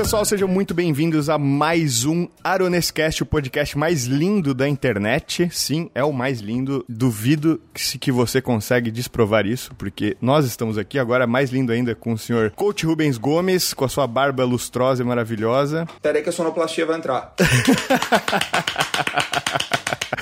Pessoal, sejam muito bem-vindos a mais um Aronescast, o podcast mais lindo da internet. Sim, é o mais lindo. Duvido que, que você consegue desprovar isso, porque nós estamos aqui agora mais lindo ainda com o senhor Coach Rubens Gomes, com a sua barba lustrosa e maravilhosa. Pera aí que a sonoplastia vai entrar.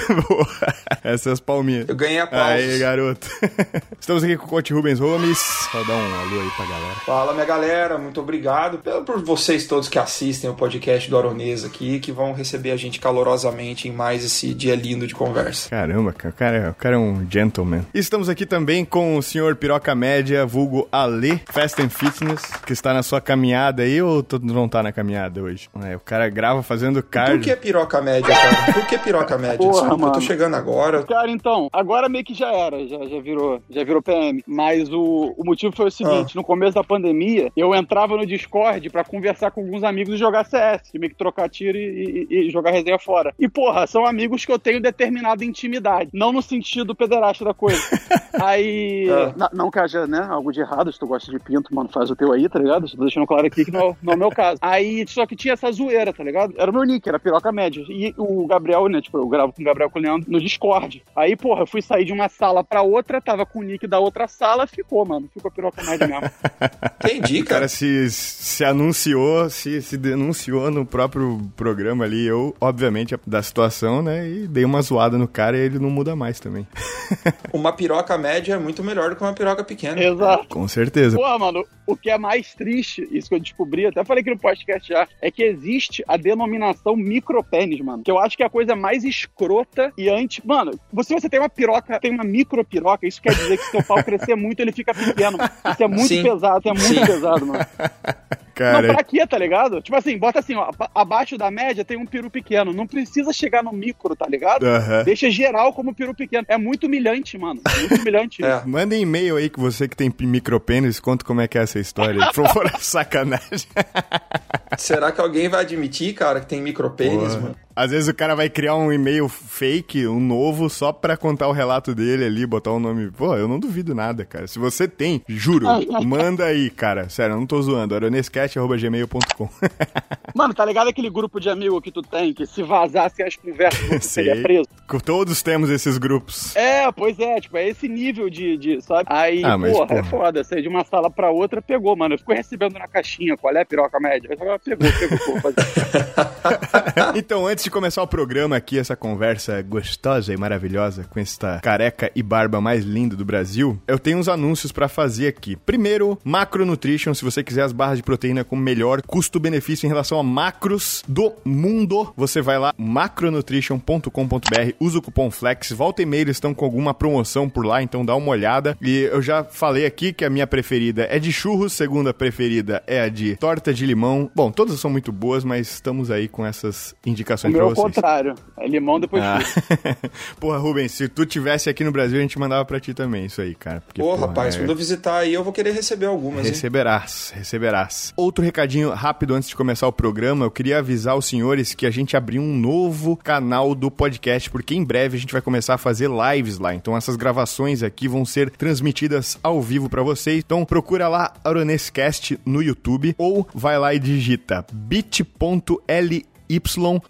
Boa. Essas palminhas. Eu ganhei aplausos. Aí, garoto. Estamos aqui com o Coach Rubens Gomes. Só dá um alô aí pra galera. Fala, minha galera. Muito obrigado por vocês todos que assistem o podcast do Aronês aqui, que vão receber a gente calorosamente em mais esse dia lindo de conversa. Caramba, cara, o cara, o cara é um gentleman. E estamos aqui também com o senhor Piroca Média, vulgo Ale, Fast and Fitness, que está na sua caminhada aí ou não tá na caminhada hoje? É, o cara grava fazendo cardio. Por que piroca média, cara? Por que piroca média? Porra, Desculpa, eu tô mano. chegando agora. Cara, então, agora meio que já era, já, já virou, já virou PM. Mas o, o motivo foi o seguinte: no começo da pandemia, eu entrava no Discord pra conversar com alguns amigos e jogar CS, meio que trocar tiro e, e- e jogar resenha fora. E, porra, são amigos que eu tenho determinada intimidade. Não no sentido pederasta da coisa. Aí. Ah. na- não que haja, né, algo de errado, se tu gosta de pinto, mano, faz o teu aí, tá ligado? Tô deixando claro aqui que não, não é o meu caso. Aí, só que tinha essa zoeira, tá ligado? Era o meu nick, era piroca média. E o Gabriel, né, tipo, eu gravo com o Gabriel com o Leandro no Discord. Aí, porra, eu fui sair de uma sala pra outra, tava com o nick da outra sala, ficou, mano. Ficou piroca média mesmo. Entendi, O cara cara. se, se anunciou, se, se denunciou no próprio programa ali. Eu, obviamente, da situação, né? E dei uma zoada no cara e ele não muda mais também. Uma piroca média é muito melhor do que uma piroca pequena. Exato. Com certeza. Porra, mano, o que é mais triste, isso que eu descobri, até falei aqui no podcast já, é que existe a denominação micropênis, mano. Que eu acho que é a coisa mais escrota e anti. Mano, se você tem uma piroca, tem uma micropiroca, isso quer dizer que se seu pau crescer muito, ele fica pequeno. Isso é muito Sim. pesado, isso é muito Sim. pesado, mano. Cara, Não, pra quê, tá ligado? Tipo assim, bota assim, ó, aba- abaixo da média tem um peru pequeno. Não precisa chegar no micro, tá ligado? Aham. Deixa geral como peru pequeno. É muito humilhante, mano. Muito humilhante. É. Manda um e-mail aí que você que tem micropênis, conta como é que é essa história. Por favor, sacanagem. Será que alguém vai admitir, cara, que tem micropênis, Porra. mano? Às vezes o cara vai criar um e-mail fake, um novo, só pra contar o relato dele ali, botar o nome. Pô, eu não duvido nada, cara. Se você tem, juro, manda aí, cara. Sério, eu não tô zoando. aronescast.gmail.com Mano, tá ligado aquele grupo de amigo que tu tem, que se vazasse as conversas, você seria preso? Todos temos esses grupos. É, pois é, tipo, é esse nível de, de sabe? Aí, Ah, mas, porra, porra. é foda. Sair de uma sala pra outra, pegou, mano. Eu fico recebendo na caixinha, qual é a piroca média? Eu falo, pegou, pegou, fazer. então, antes de começar o programa aqui, essa conversa gostosa e maravilhosa com esta careca e barba mais linda do Brasil, eu tenho uns anúncios pra fazer aqui. Primeiro, Macronutrition, se você quiser as barras de proteína com melhor custo-benefício em relação a macros do mundo, você vai lá, macronutrition.com.br, usa o cupom FLEX, volta e meia eles estão com alguma promoção por lá, então dá uma olhada. E eu já falei aqui que a minha preferida é de churros, segunda preferida é a de torta de limão. Bom, todas são muito boas, mas estamos aí com essas indicações meu é vocês. contrário. É limão depois Ah. porra, Rubens, se tu tivesse aqui no Brasil, a gente mandava pra ti também isso aí, cara. Porque, Pô, porra, rapaz, é- quando eu visitar aí, eu vou querer receber algumas, hein? Receberás, receberás. Outro recadinho rápido antes de começar o programa, eu queria avisar os senhores que a gente abriu um novo canal do podcast, porque em breve a gente vai começar a fazer lives lá. Então essas gravações aqui vão ser transmitidas ao vivo pra vocês. Então procura lá Aronescast no YouTube ou vai lá e digita bit.ly y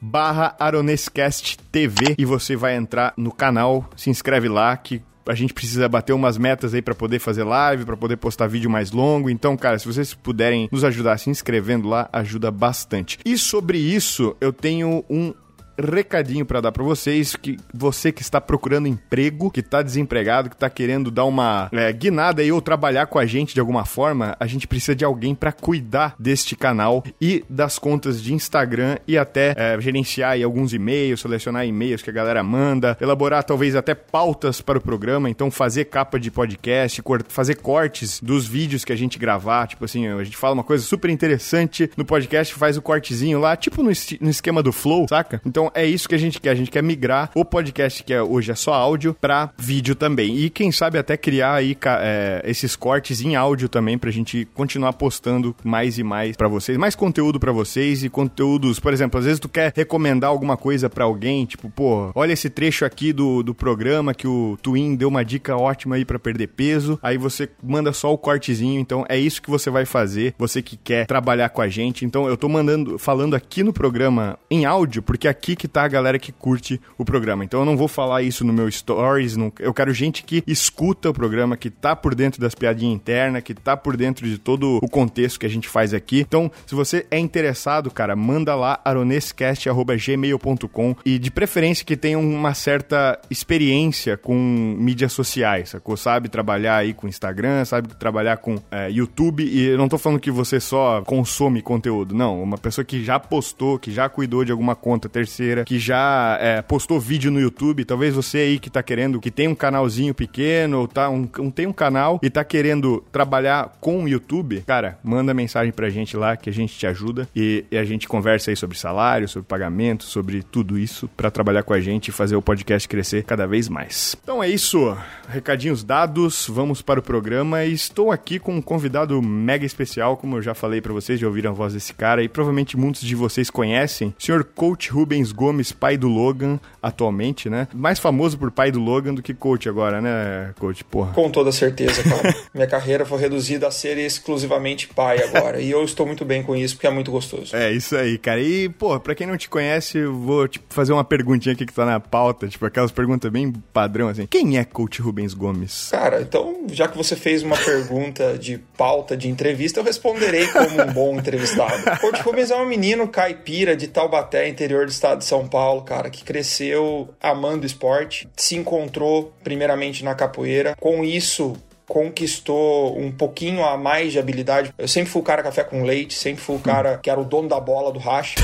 barra Aronescast TV e você vai entrar no canal, se inscreve lá que a gente precisa bater umas metas aí pra poder fazer live, pra poder postar vídeo mais longo. Então, cara, se vocês puderem nos ajudar se inscrevendo lá, ajuda bastante. E sobre isso, eu tenho um recadinho pra dar pra vocês que você que está procurando emprego, que tá desempregado, que tá querendo dar uma é, guinada aí ou trabalhar com a gente de alguma forma, a gente precisa de alguém pra cuidar deste canal e das contas de Instagram e até é, gerenciar aí alguns e-mails, selecionar e-mails que a galera manda, elaborar talvez até pautas para o programa, então fazer capa de podcast, fazer cortes dos vídeos que a gente gravar, tipo assim, a gente fala uma coisa super interessante no podcast, faz o cortezinho lá, tipo no, no esquema do Flow, saca? Então Então é isso que a gente quer. A gente quer migrar o podcast, que é, hoje é só áudio, para vídeo também. E quem sabe até criar aí é, esses cortes em áudio também pra gente continuar postando mais e mais para vocês, mais conteúdo para vocês e conteúdos, por exemplo, às vezes tu quer recomendar alguma coisa para alguém, tipo, pô, olha esse trecho aqui do, do programa que o Twin deu uma dica ótima aí para perder peso. Aí você manda só o cortezinho, então é isso que você vai fazer, você que quer trabalhar com a gente. Então eu tô mandando, falando aqui no programa em áudio, porque aqui que tá a galera que curte o programa. Então eu não vou falar isso no meu stories, não, eu quero gente que escuta o programa, que tá por dentro das piadinhas internas, que tá por dentro de todo o contexto que a gente faz aqui. Então, se você é interessado, cara, manda lá aronescast@gmail.com e de preferência que tenha uma certa experiência com mídias sociais, sacou? Sabe trabalhar aí com Instagram, sabe trabalhar com é, YouTube e eu não tô falando que você só consome conteúdo, não. Uma pessoa que já postou, que já cuidou de alguma conta terceira, que já é, postou vídeo no YouTube, talvez você aí que tá querendo, que tem um canalzinho pequeno, ou tá um, um, tem um canal e tá querendo trabalhar com o YouTube, cara, manda mensagem pra gente lá que a gente te ajuda e, e a gente conversa aí sobre salário, sobre pagamento, sobre tudo isso para trabalhar com a gente e fazer o podcast crescer cada vez mais. Então é isso, recadinhos dados, vamos para o programa. Estou aqui com um convidado mega especial, como eu já falei para vocês, já ouviram a voz desse cara e provavelmente muitos de vocês conhecem, senhor coach Rubens Gomes, pai do Logan, atualmente, né? Mais famoso por pai do Logan do que coach agora, né, coach? Porra. Com toda certeza, cara. Minha carreira foi reduzida a ser exclusivamente pai agora. e eu estou muito bem com isso, porque é muito gostoso. É, isso aí, cara. E, pô, pra quem não te conhece, eu vou, tipo, fazer uma perguntinha aqui que tá na pauta, tipo, aquelas perguntas bem padrão, assim. Quem é coach Rubens Gomes? Cara, então, já que você fez uma pergunta de pauta de entrevista, eu responderei como um bom entrevistado. Coach Rubens é um menino caipira de Taubaté, interior do estado de São Paulo, cara, que cresceu amando esporte, se encontrou primeiramente na capoeira. Com isso, conquistou um pouquinho a mais de habilidade. Eu sempre fui o cara café com leite, sempre fui o cara que era o dono da bola do racha.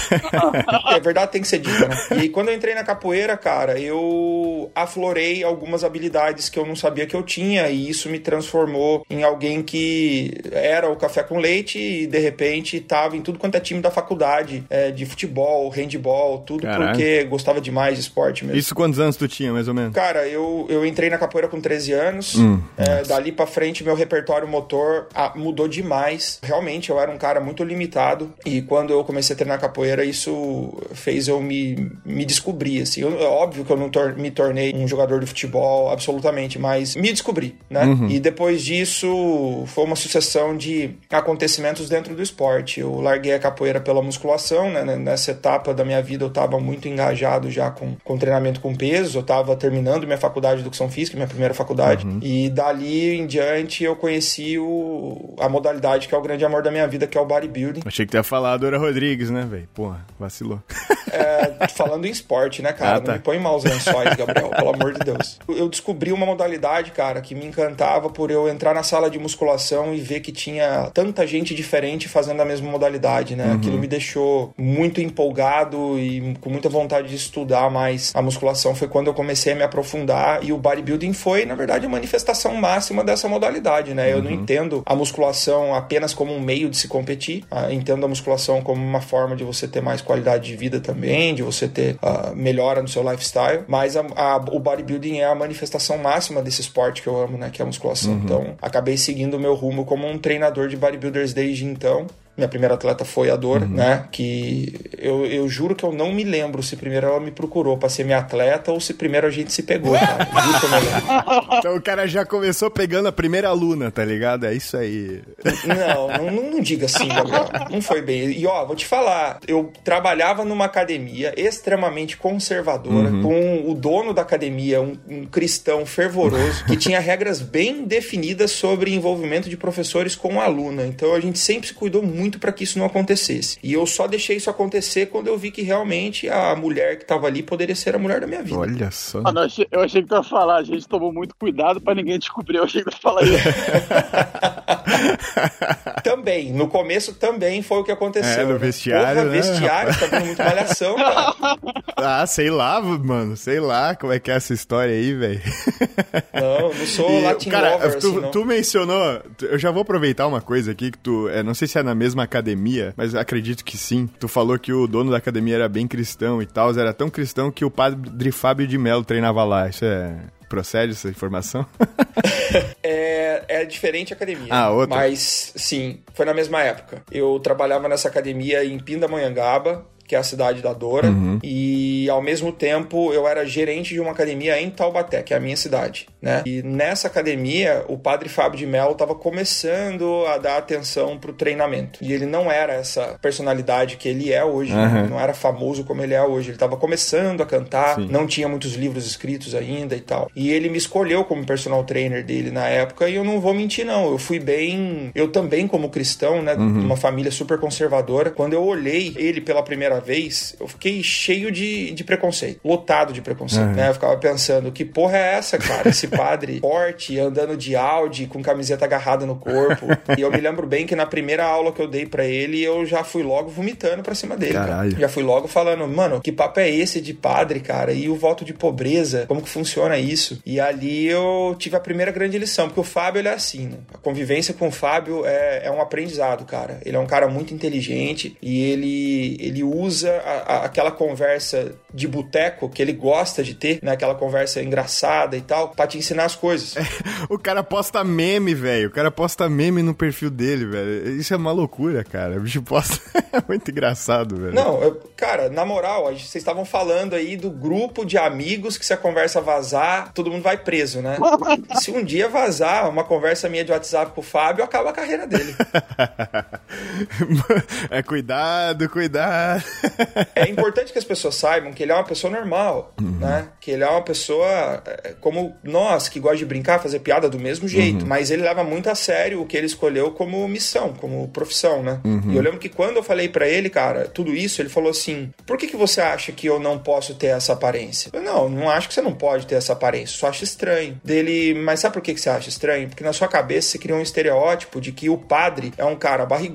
é verdade, tem que ser dito, né? E quando eu entrei na capoeira, cara, eu aflorei algumas habilidades que eu não sabia que eu tinha e isso me transformou em alguém que era o café com leite e de repente tava em tudo quanto é time da faculdade, é, de futebol, handball, tudo Caralho. porque gostava demais de esporte mesmo. Isso quantos anos tu tinha, mais ou menos? Cara, eu, eu entrei na capoeira com 13 anos, hum, é, dali para frente meu repertório motor ah, mudou demais. Realmente eu era um cara muito limitado e quando eu comecei a treinar capoeira isso fez eu me, me descobrir assim. Eu, é óbvio que eu não tor me tornei um jogador de futebol absolutamente, mas me descobri, né? Uhum. E depois disso foi uma sucessão de acontecimentos dentro do esporte. Eu larguei a capoeira pela musculação, né? Nessa etapa da minha vida eu estava muito engajado já com, com treinamento com peso. Eu estava terminando minha faculdade de educação física, minha primeira faculdade, uhum. e dali em diante eu conheci o, a modalidade que é o grande amor da minha vida, que é o bodybuilding. Achei que tu ia falar a Dora Rodrigues, né, velho? Porra, vacilou. É, falando em esporte, né, cara? Ah, tá. Não me põe maus lençóis, Gabriel, pelo amor de Deus. Eu descobri uma modalidade, cara, que me encantava por eu entrar na sala de musculação e ver que tinha tanta gente diferente fazendo a mesma modalidade, né? Uhum. Aquilo me deixou muito empolgado e com muita vontade de estudar mais a musculação. Foi quando eu comecei a me aprofundar e o bodybuilding foi, na verdade, a manifestação máxima dessa modalidade, né? Eu não uhum. entendo a musculação apenas como um meio de se competir, ah, entendo a musculação como uma forma de você ter mais qualidade de vida também, de você ter uh, melhora no seu lifestyle, mas a, a, o bodybuilding é a manifestação máxima desse esporte que eu amo, né? Que é a musculação. Uhum. Então, acabei seguindo o meu rumo como um treinador de bodybuilders desde então. Minha primeira atleta foi a Dor, uhum. né? Que eu, eu juro que eu não me lembro se primeiro ela me procurou pra ser minha atleta ou se primeiro a gente se pegou, cara. Juro que eu não lembro. Então o cara já começou pegando a primeira aluna, tá ligado? É isso aí. Não, não, não diga assim, Gabriel. Não foi bem. E ó, vou te falar, eu trabalhava numa academia extremamente conservadora, uhum. com o dono da academia, um, um cristão fervoroso, que tinha regras bem definidas sobre envolvimento de professores com aluna. Então a gente sempre se cuidou muito muito para que isso não acontecesse. E eu só deixei isso acontecer quando eu vi que realmente a mulher que tava ali poderia ser a mulher da minha vida. Olha só. Ah, não, eu, achei, eu achei que tu ia falar, a gente tomou muito cuidado para ninguém descobrir. Eu achei que tu ia falar isso. também, no começo também foi o que aconteceu. É, no né? vestiário. Porra, né? vestiário, tá vendo muito malhação, cara. Ah, sei lá, mano, sei lá como é que é essa história aí, velho. Não, não sou e, Latin cara, lover, tu, assim, tu mencionou, eu já vou aproveitar uma coisa aqui que tu, é, não sei se é na mesma academia, mas acredito que sim. Tu falou que o dono da academia era bem cristão e tal, era tão cristão que o padre Fábio de Mello treinava lá. Isso é procede essa informação? é, é diferente a academia. Ah, outra? Mas, sim, foi na mesma época. Eu trabalhava nessa academia em Pindamonhangaba, que é a cidade da Dora, uhum. e ao mesmo tempo eu era gerente de uma academia em Taubaté, que é a minha cidade, né? E nessa academia, o padre Fábio de Mello estava começando a dar atenção pro treinamento. E ele não era essa personalidade que ele é hoje, uhum. né? não era famoso como ele é hoje. Ele estava começando a cantar, Sim. não tinha muitos livros escritos ainda e tal. E ele me escolheu como personal trainer dele na época, e eu não vou mentir não, eu fui bem, eu também como cristão, né, uhum. uma família super conservadora, quando eu olhei ele pela primeira primeira vez, eu fiquei cheio de, de preconceito, lotado de preconceito, uhum. né? Eu ficava pensando, que porra é essa, cara? Esse padre forte, andando de Audi, com camiseta agarrada no corpo. e eu me lembro bem que na primeira aula que eu dei para ele, eu já fui logo vomitando pra cima dele. Caralho. Já fui logo falando, mano, que papo é esse de padre, cara? E o voto de pobreza? Como que funciona isso? E ali eu tive a primeira grande lição, porque o Fábio, ele é assim, né? A convivência com o Fábio é, é um aprendizado, cara. Ele é um cara muito inteligente e ele, ele usa usa a, a, aquela conversa de boteco que ele gosta de ter, né? Aquela conversa engraçada e tal, pra te ensinar as coisas. É, o cara posta meme, velho. O cara posta meme no perfil dele, velho. Isso é uma loucura, cara. O bicho posta. é muito engraçado, velho. Não, eu, cara, na moral, vocês estavam falando aí do grupo de amigos que se a conversa vazar, todo mundo vai preso, né? se um dia vazar uma conversa minha de WhatsApp com o Fábio, acaba a carreira dele. é cuidado, cuidado. é importante que as pessoas saibam que ele é uma pessoa normal, uhum. né? Que ele é uma pessoa é, como nós, que gosta de brincar, fazer piada do mesmo jeito, uhum. mas ele leva muito a sério o que ele escolheu como missão, como profissão, né? Uhum. E eu lembro que quando eu falei para ele, cara, tudo isso, ele falou assim: por que, que você acha que eu não posso ter essa aparência? Eu, não, não acho que você não pode ter essa aparência, só acho estranho. Dele, mas sabe por que, que você acha estranho? Porque na sua cabeça você cria um estereótipo de que o padre é um cara barrigudo,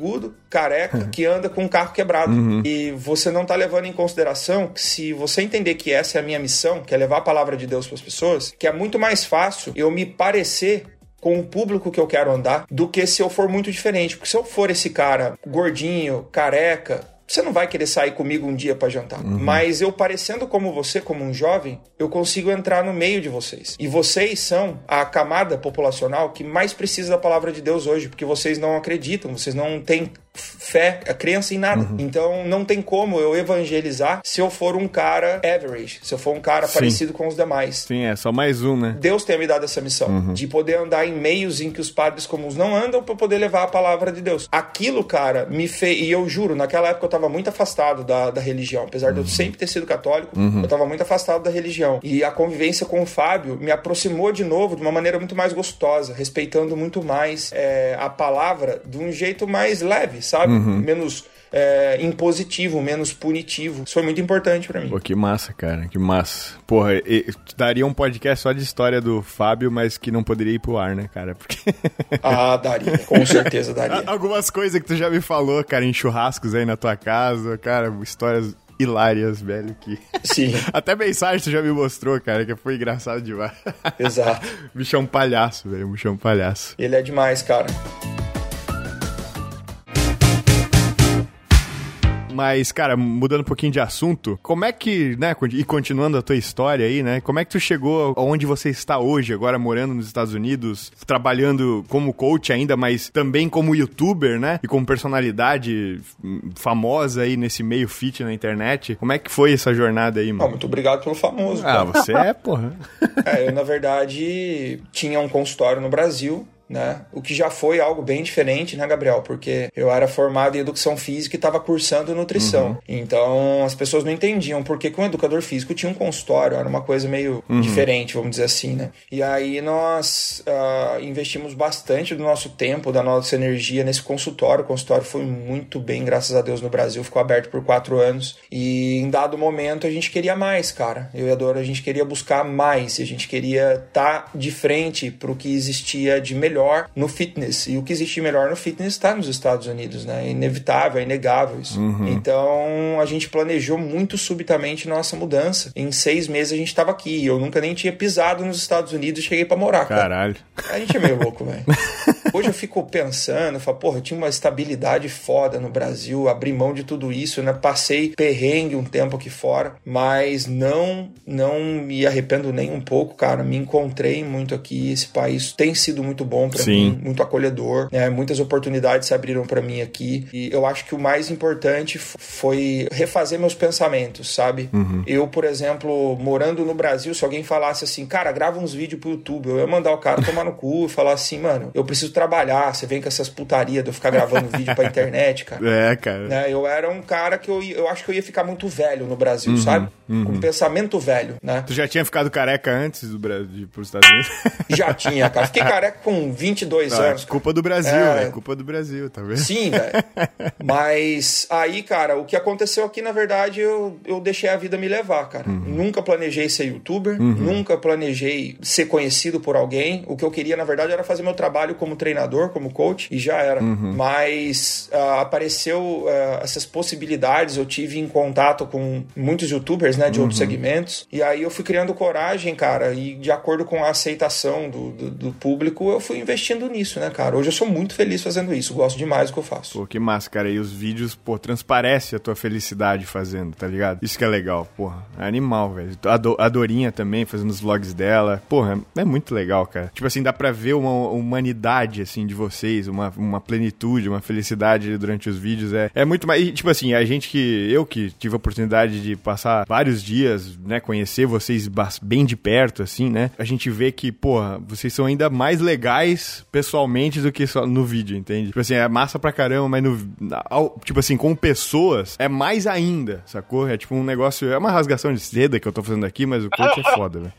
careca, que anda com um carro quebrado. Uhum. E você não tá levando em consideração que se você entender que essa é a minha missão, que é levar a palavra de Deus para as pessoas, que é muito mais fácil eu me parecer com o público que eu quero andar do que se eu for muito diferente. Porque se eu for esse cara gordinho, careca, você não vai querer sair comigo um dia para jantar. Uhum. Mas eu parecendo como você, como um jovem, eu consigo entrar no meio de vocês. E vocês são a camada populacional que mais precisa da palavra de Deus hoje, porque vocês não acreditam, vocês não têm fé, a crença em nada. Uhum. Então não tem como eu evangelizar se eu for um cara average, se eu for um cara Sim. parecido com os demais. Sim, é só mais um, né? Deus tem me dado essa missão uhum. de poder andar em meios em que os padres comuns não andam para poder levar a palavra de Deus. Aquilo, cara, me fez. E eu juro, naquela época eu tava muito afastado da, da religião. Apesar uhum. de eu uhum. sempre ter sido católico, uhum. eu tava muito afastado da religião. E a convivência com o Fábio me aproximou de novo de uma maneira muito mais gostosa, respeitando muito mais é, a palavra de um jeito mais leve, sabe? Uhum. Menos é, impositivo, menos punitivo. Isso foi muito importante para mim. Pô, que massa, cara, que massa. Porra, e, daria um podcast só de história do Fábio, mas que não poderia ir pro ar, né, cara? Porque... ah, daria, com certeza daria. Algumas coisas que tu já me falou, cara, em churrascos aí na tua casa, cara, histórias hilárias, velho, que... Sim. Até mensagem tu já me mostrou, cara, que foi engraçado demais. Exato. bichão palhaço, velho, bichão palhaço. Ele é demais, cara. Mas, cara, mudando um pouquinho de assunto, como é que, né, e continuando a tua história aí, né, como é que tu chegou onde você está hoje, agora morando nos Estados Unidos, trabalhando como coach ainda, mas também como youtuber, né, e como personalidade famosa aí nesse meio fit na internet. Como é que foi essa jornada aí, mano? Ah, muito obrigado pelo famoso. Ah, cara. você é, porra. é, eu, na verdade, tinha um consultório no Brasil, né? O que já foi algo bem diferente, né, Gabriel? Porque eu era formado em educação física e estava cursando nutrição. Uhum. Então as pessoas não entendiam por que, que um educador físico tinha um consultório, era uma coisa meio uhum. diferente, vamos dizer assim, né? E aí nós uh, investimos bastante do nosso tempo, da nossa energia nesse consultório. O consultório foi muito bem, graças a Deus, no Brasil, ficou aberto por quatro anos. E em dado momento a gente queria mais, cara. Eu e a Dora, a gente queria buscar mais, a gente queria estar tá de frente para o que existia de melhor melhor no fitness. E o que existe melhor no fitness está nos Estados Unidos, né? É inevitável, é inegável isso. Uhum. Então a gente planejou muito subitamente nossa mudança. Em seis meses a gente estava aqui. Eu nunca nem tinha pisado nos Estados Unidos e cheguei para morar. Cara. Caralho. A gente é meio louco, velho. Hoje eu fico pensando, falo, porra, eu tinha uma estabilidade foda no Brasil, abri mão de tudo isso, né? Passei perrengue um tempo aqui fora, mas não não me arrependo nem um pouco, cara. Me encontrei muito aqui. Esse país tem sido muito bom para mim, muito acolhedor, né? Muitas oportunidades se abriram para mim aqui e eu acho que o mais importante foi refazer meus pensamentos, sabe? Uhum. Eu, por exemplo, morando no Brasil, se alguém falasse assim, cara, grava uns vídeos pro YouTube, eu ia mandar o cara tomar no cu e falar assim, mano, eu preciso trabalhar, você vem com essas putarias de eu ficar gravando vídeo pra internet, cara. É, cara. Né? Eu era um cara que eu, eu acho que eu ia ficar muito velho no Brasil, uhum, sabe? Uhum. Com um pensamento velho, né? Tu já tinha ficado careca antes do Brasil, pros Estados Unidos? Já tinha, cara. Fiquei careca com 22 Não, anos. Culpa do Brasil, é... é culpa do Brasil, tá vendo? Sim, velho. Mas aí, cara, o que aconteceu aqui, na verdade, eu, eu deixei a vida me levar, cara. Uhum. Nunca planejei ser youtuber, uhum. nunca planejei ser conhecido por alguém. O que eu queria, na verdade, era fazer meu trabalho como treinador, como coach, e já era. Uhum. Mas uh, apareceu uh, essas possibilidades, eu tive em contato com muitos youtubers, né, de outros uhum. segmentos, e aí eu fui criando coragem, cara, e de acordo com a aceitação do, do, do, público, eu fui investindo nisso, né, cara. Hoje eu sou muito feliz fazendo isso, gosto demais do que eu faço. Pô, que massa, cara. E os vídeos, pô, transparece a tua felicidade fazendo, tá ligado? Isso que é legal, porra. É animal, velho. A, do, a Dorinha também, fazendo os vlogs dela. Porra, é muito legal, cara. Tipo assim, dá pra ver uma humanidade, assim, de vocês, uma, uma plenitude, uma felicidade durante os vídeos. É, é muito mais. E, tipo assim, a gente que. Eu que tive a oportunidade de passar vários dias, né, conhecer vocês bem de perto, assim, né? A gente vê que, porra, vocês são ainda mais legais pessoalmente do que só no vídeo, entende? Tipo assim, é massa pra caramba, mas no. Tipo assim, com pessoas é mais ainda, sacou? É tipo um negócio. É uma rasgação de seda que eu tô fazendo aqui, mas o coach é foda, velho.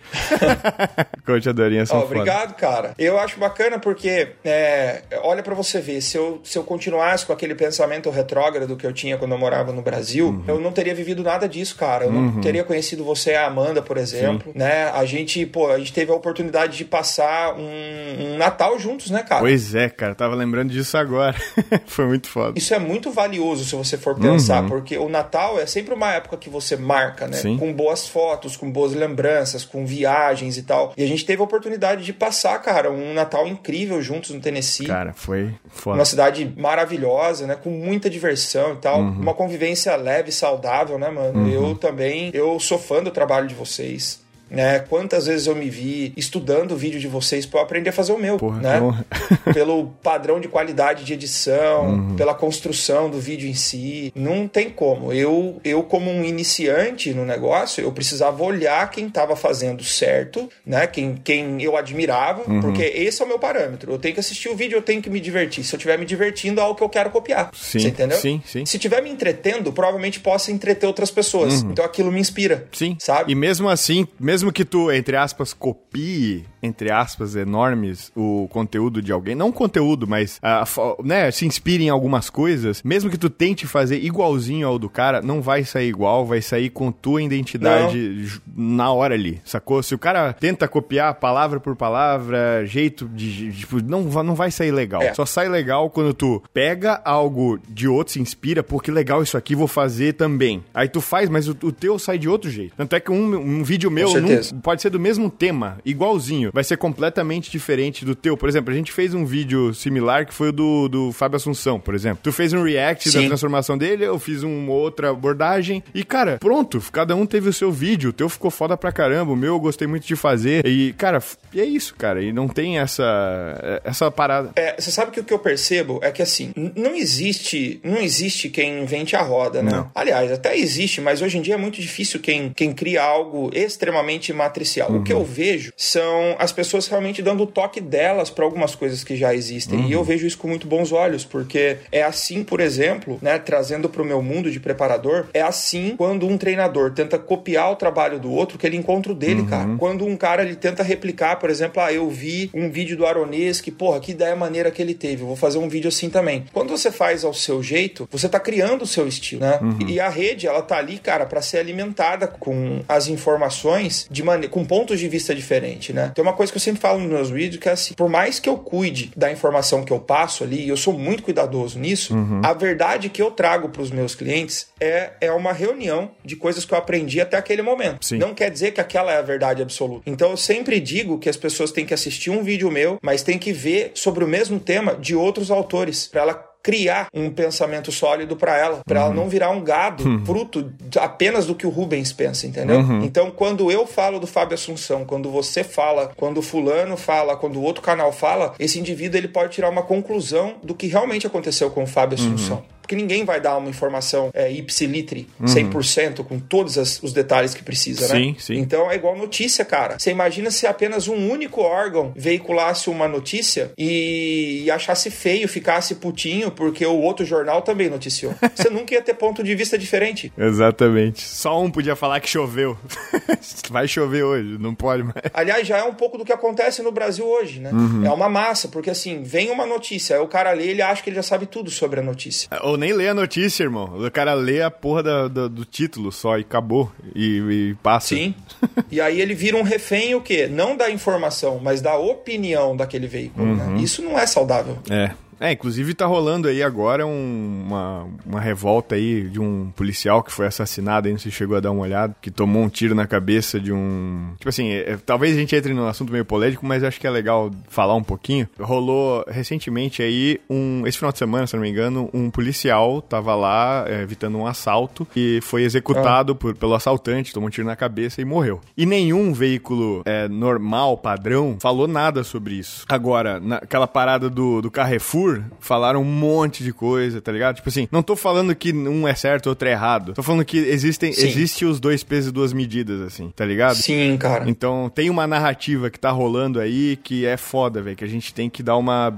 coach e a Dorinha são oh, Obrigado, foda. cara. Eu acho bacana porque, é, olha para você ver, se eu, se eu continuasse com aquele pensamento retrógrado que eu tinha quando eu morava no Brasil, uhum. eu não teria vivido nada disso, cara. Eu uhum. não teria conhecido você e a Amanda, por exemplo, Sim. né? A gente, pô, a gente teve a oportunidade de passar um, um Natal juntos, né, cara? Pois é, cara. Tava lembrando disso agora. Foi muito foda. Isso é muito valioso se você for pensar, uhum. porque o Natal é sempre uma época que você marca, né? Sim. Com boas fotos, com boas lembranças, com viagens e tal. E a gente teve a oportunidade de passar, cara, um Natal incrível juntos no Tennessee. Cara, foi foda. Uma cidade maravilhosa, né? Com muita diversão e tal. Uhum. Uma convivência leve e saudável, né, mano? Uhum. Eu também, eu sou fã do trabalho de vocês né? Quantas vezes eu me vi estudando o vídeo de vocês para aprender a fazer o meu, Porra, né? Pelo padrão de qualidade de edição, uhum. pela construção do vídeo em si, não tem como. Eu, eu como um iniciante no negócio, eu precisava olhar quem estava fazendo certo, né? Quem, quem eu admirava, uhum. porque esse é o meu parâmetro. Eu tenho que assistir o vídeo, eu tenho que me divertir. Se eu estiver me divertindo, é algo que eu quero copiar. Sim, Você entendeu? Sim, sim. Se estiver me entretendo, provavelmente possa entreter outras pessoas. Uhum. Então aquilo me inspira. Sim. Sabe? E mesmo assim, mesmo mesmo que tu, entre aspas, copie entre aspas, enormes o conteúdo de alguém, não o conteúdo, mas uh, né, se inspire em algumas coisas, mesmo que tu tente fazer igualzinho ao do cara, não vai sair igual, vai sair com tua identidade não. na hora ali, sacou? Se o cara tenta copiar palavra por palavra, jeito de, tipo, não, não vai sair legal. É. Só sai legal quando tu pega algo de outro, se inspira, porque legal isso aqui, vou fazer também. Aí tu faz, mas o, o teu sai de outro jeito. Tanto é que um, um vídeo meu não, pode ser do mesmo tema, igualzinho vai ser completamente diferente do teu. Por exemplo, a gente fez um vídeo similar que foi o do, do Fábio Assunção, por exemplo. Tu fez um react Sim. da transformação dele, eu fiz uma outra abordagem. E, cara, pronto, cada um teve o seu vídeo. O teu ficou foda pra caramba, o meu eu gostei muito de fazer. E, cara, e é isso, cara. E não tem essa, essa parada. É, você sabe que o que eu percebo é que, assim, não existe, não existe quem invente a roda, né? Não. Aliás, até existe, mas hoje em dia é muito difícil quem, quem cria algo extremamente matricial. Uhum. O que eu vejo são as pessoas realmente dando o toque delas para algumas coisas que já existem. Uhum. E eu uhum. vejo isso com muito bons olhos, porque é assim, por exemplo, né, trazendo para o meu mundo de preparador, é assim quando um treinador tenta copiar o trabalho do outro, que ele encontra o dele, uhum. cara. Quando um cara ele tenta replicar, por exemplo, ah, eu vi um vídeo do Aronês que, porra, que ideia maneira que ele teve, eu vou fazer um vídeo assim também. Quando você faz ao seu jeito, você tá criando o seu estilo, né? Uhum. E a rede, ela tá ali, cara, para ser alimentada com as informações de maneira com pontos de vista diferentes, né? Tem uma uma coisa que eu sempre falo nos meus vídeos, que é assim, por mais que eu cuide da informação que eu passo ali, e eu sou muito cuidadoso nisso, uhum. a verdade que eu trago para os meus clientes é, é uma reunião de coisas que eu aprendi até aquele momento. Sim. Não quer dizer que aquela é a verdade absoluta. Então eu sempre digo que as pessoas têm que assistir um vídeo meu, mas tem que ver sobre o mesmo tema de outros autores, para ela criar um pensamento sólido para ela, para uhum. ela não virar um gado uhum. fruto apenas do que o Rubens pensa, entendeu? Uhum. Então, quando eu falo do Fábio Assunção, quando você fala, quando o fulano fala, quando o outro canal fala, esse indivíduo ele pode tirar uma conclusão do que realmente aconteceu com o Fábio Assunção. Uhum porque ninguém vai dar uma informação é, ipsilitre, uhum. 100%, com todos as, os detalhes que precisa, né? Sim, sim. Então é igual notícia, cara. Você imagina se apenas um único órgão veiculasse uma notícia e, e achasse feio, ficasse putinho, porque o outro jornal também noticiou. Você nunca ia ter ponto de vista diferente. Exatamente. Só um podia falar que choveu. vai chover hoje, não pode mais. Aliás, já é um pouco do que acontece no Brasil hoje, né? Uhum. É uma massa, porque assim, vem uma notícia, aí o cara lê, ele acha que ele já sabe tudo sobre a notícia. Ou nem lê a notícia, irmão. O cara lê a porra da, da, do título só e acabou. E, e passa. Sim. e aí ele vira um refém o quê? Não da informação, mas da opinião daquele veículo. Né? Uhum. Né? Isso não é saudável. É. É, inclusive tá rolando aí agora um, uma, uma revolta aí de um policial que foi assassinado, aí não se chegou a dar uma olhada, que tomou um tiro na cabeça de um... Tipo assim, é, talvez a gente entre num assunto meio polêmico, mas acho que é legal falar um pouquinho. Rolou recentemente aí um... Esse final de semana, se não me engano, um policial tava lá é, evitando um assalto e foi executado ah. por, pelo assaltante, tomou um tiro na cabeça e morreu. E nenhum veículo é, normal, padrão, falou nada sobre isso. Agora, naquela parada do, do Carrefour, falaram um monte de coisa, tá ligado? Tipo assim, não tô falando que um é certo, outro é errado. Tô falando que existem, existe os dois pesos e duas medidas, assim, tá ligado? Sim, cara. Então tem uma narrativa que tá rolando aí que é foda, velho, que a gente tem que dar uma.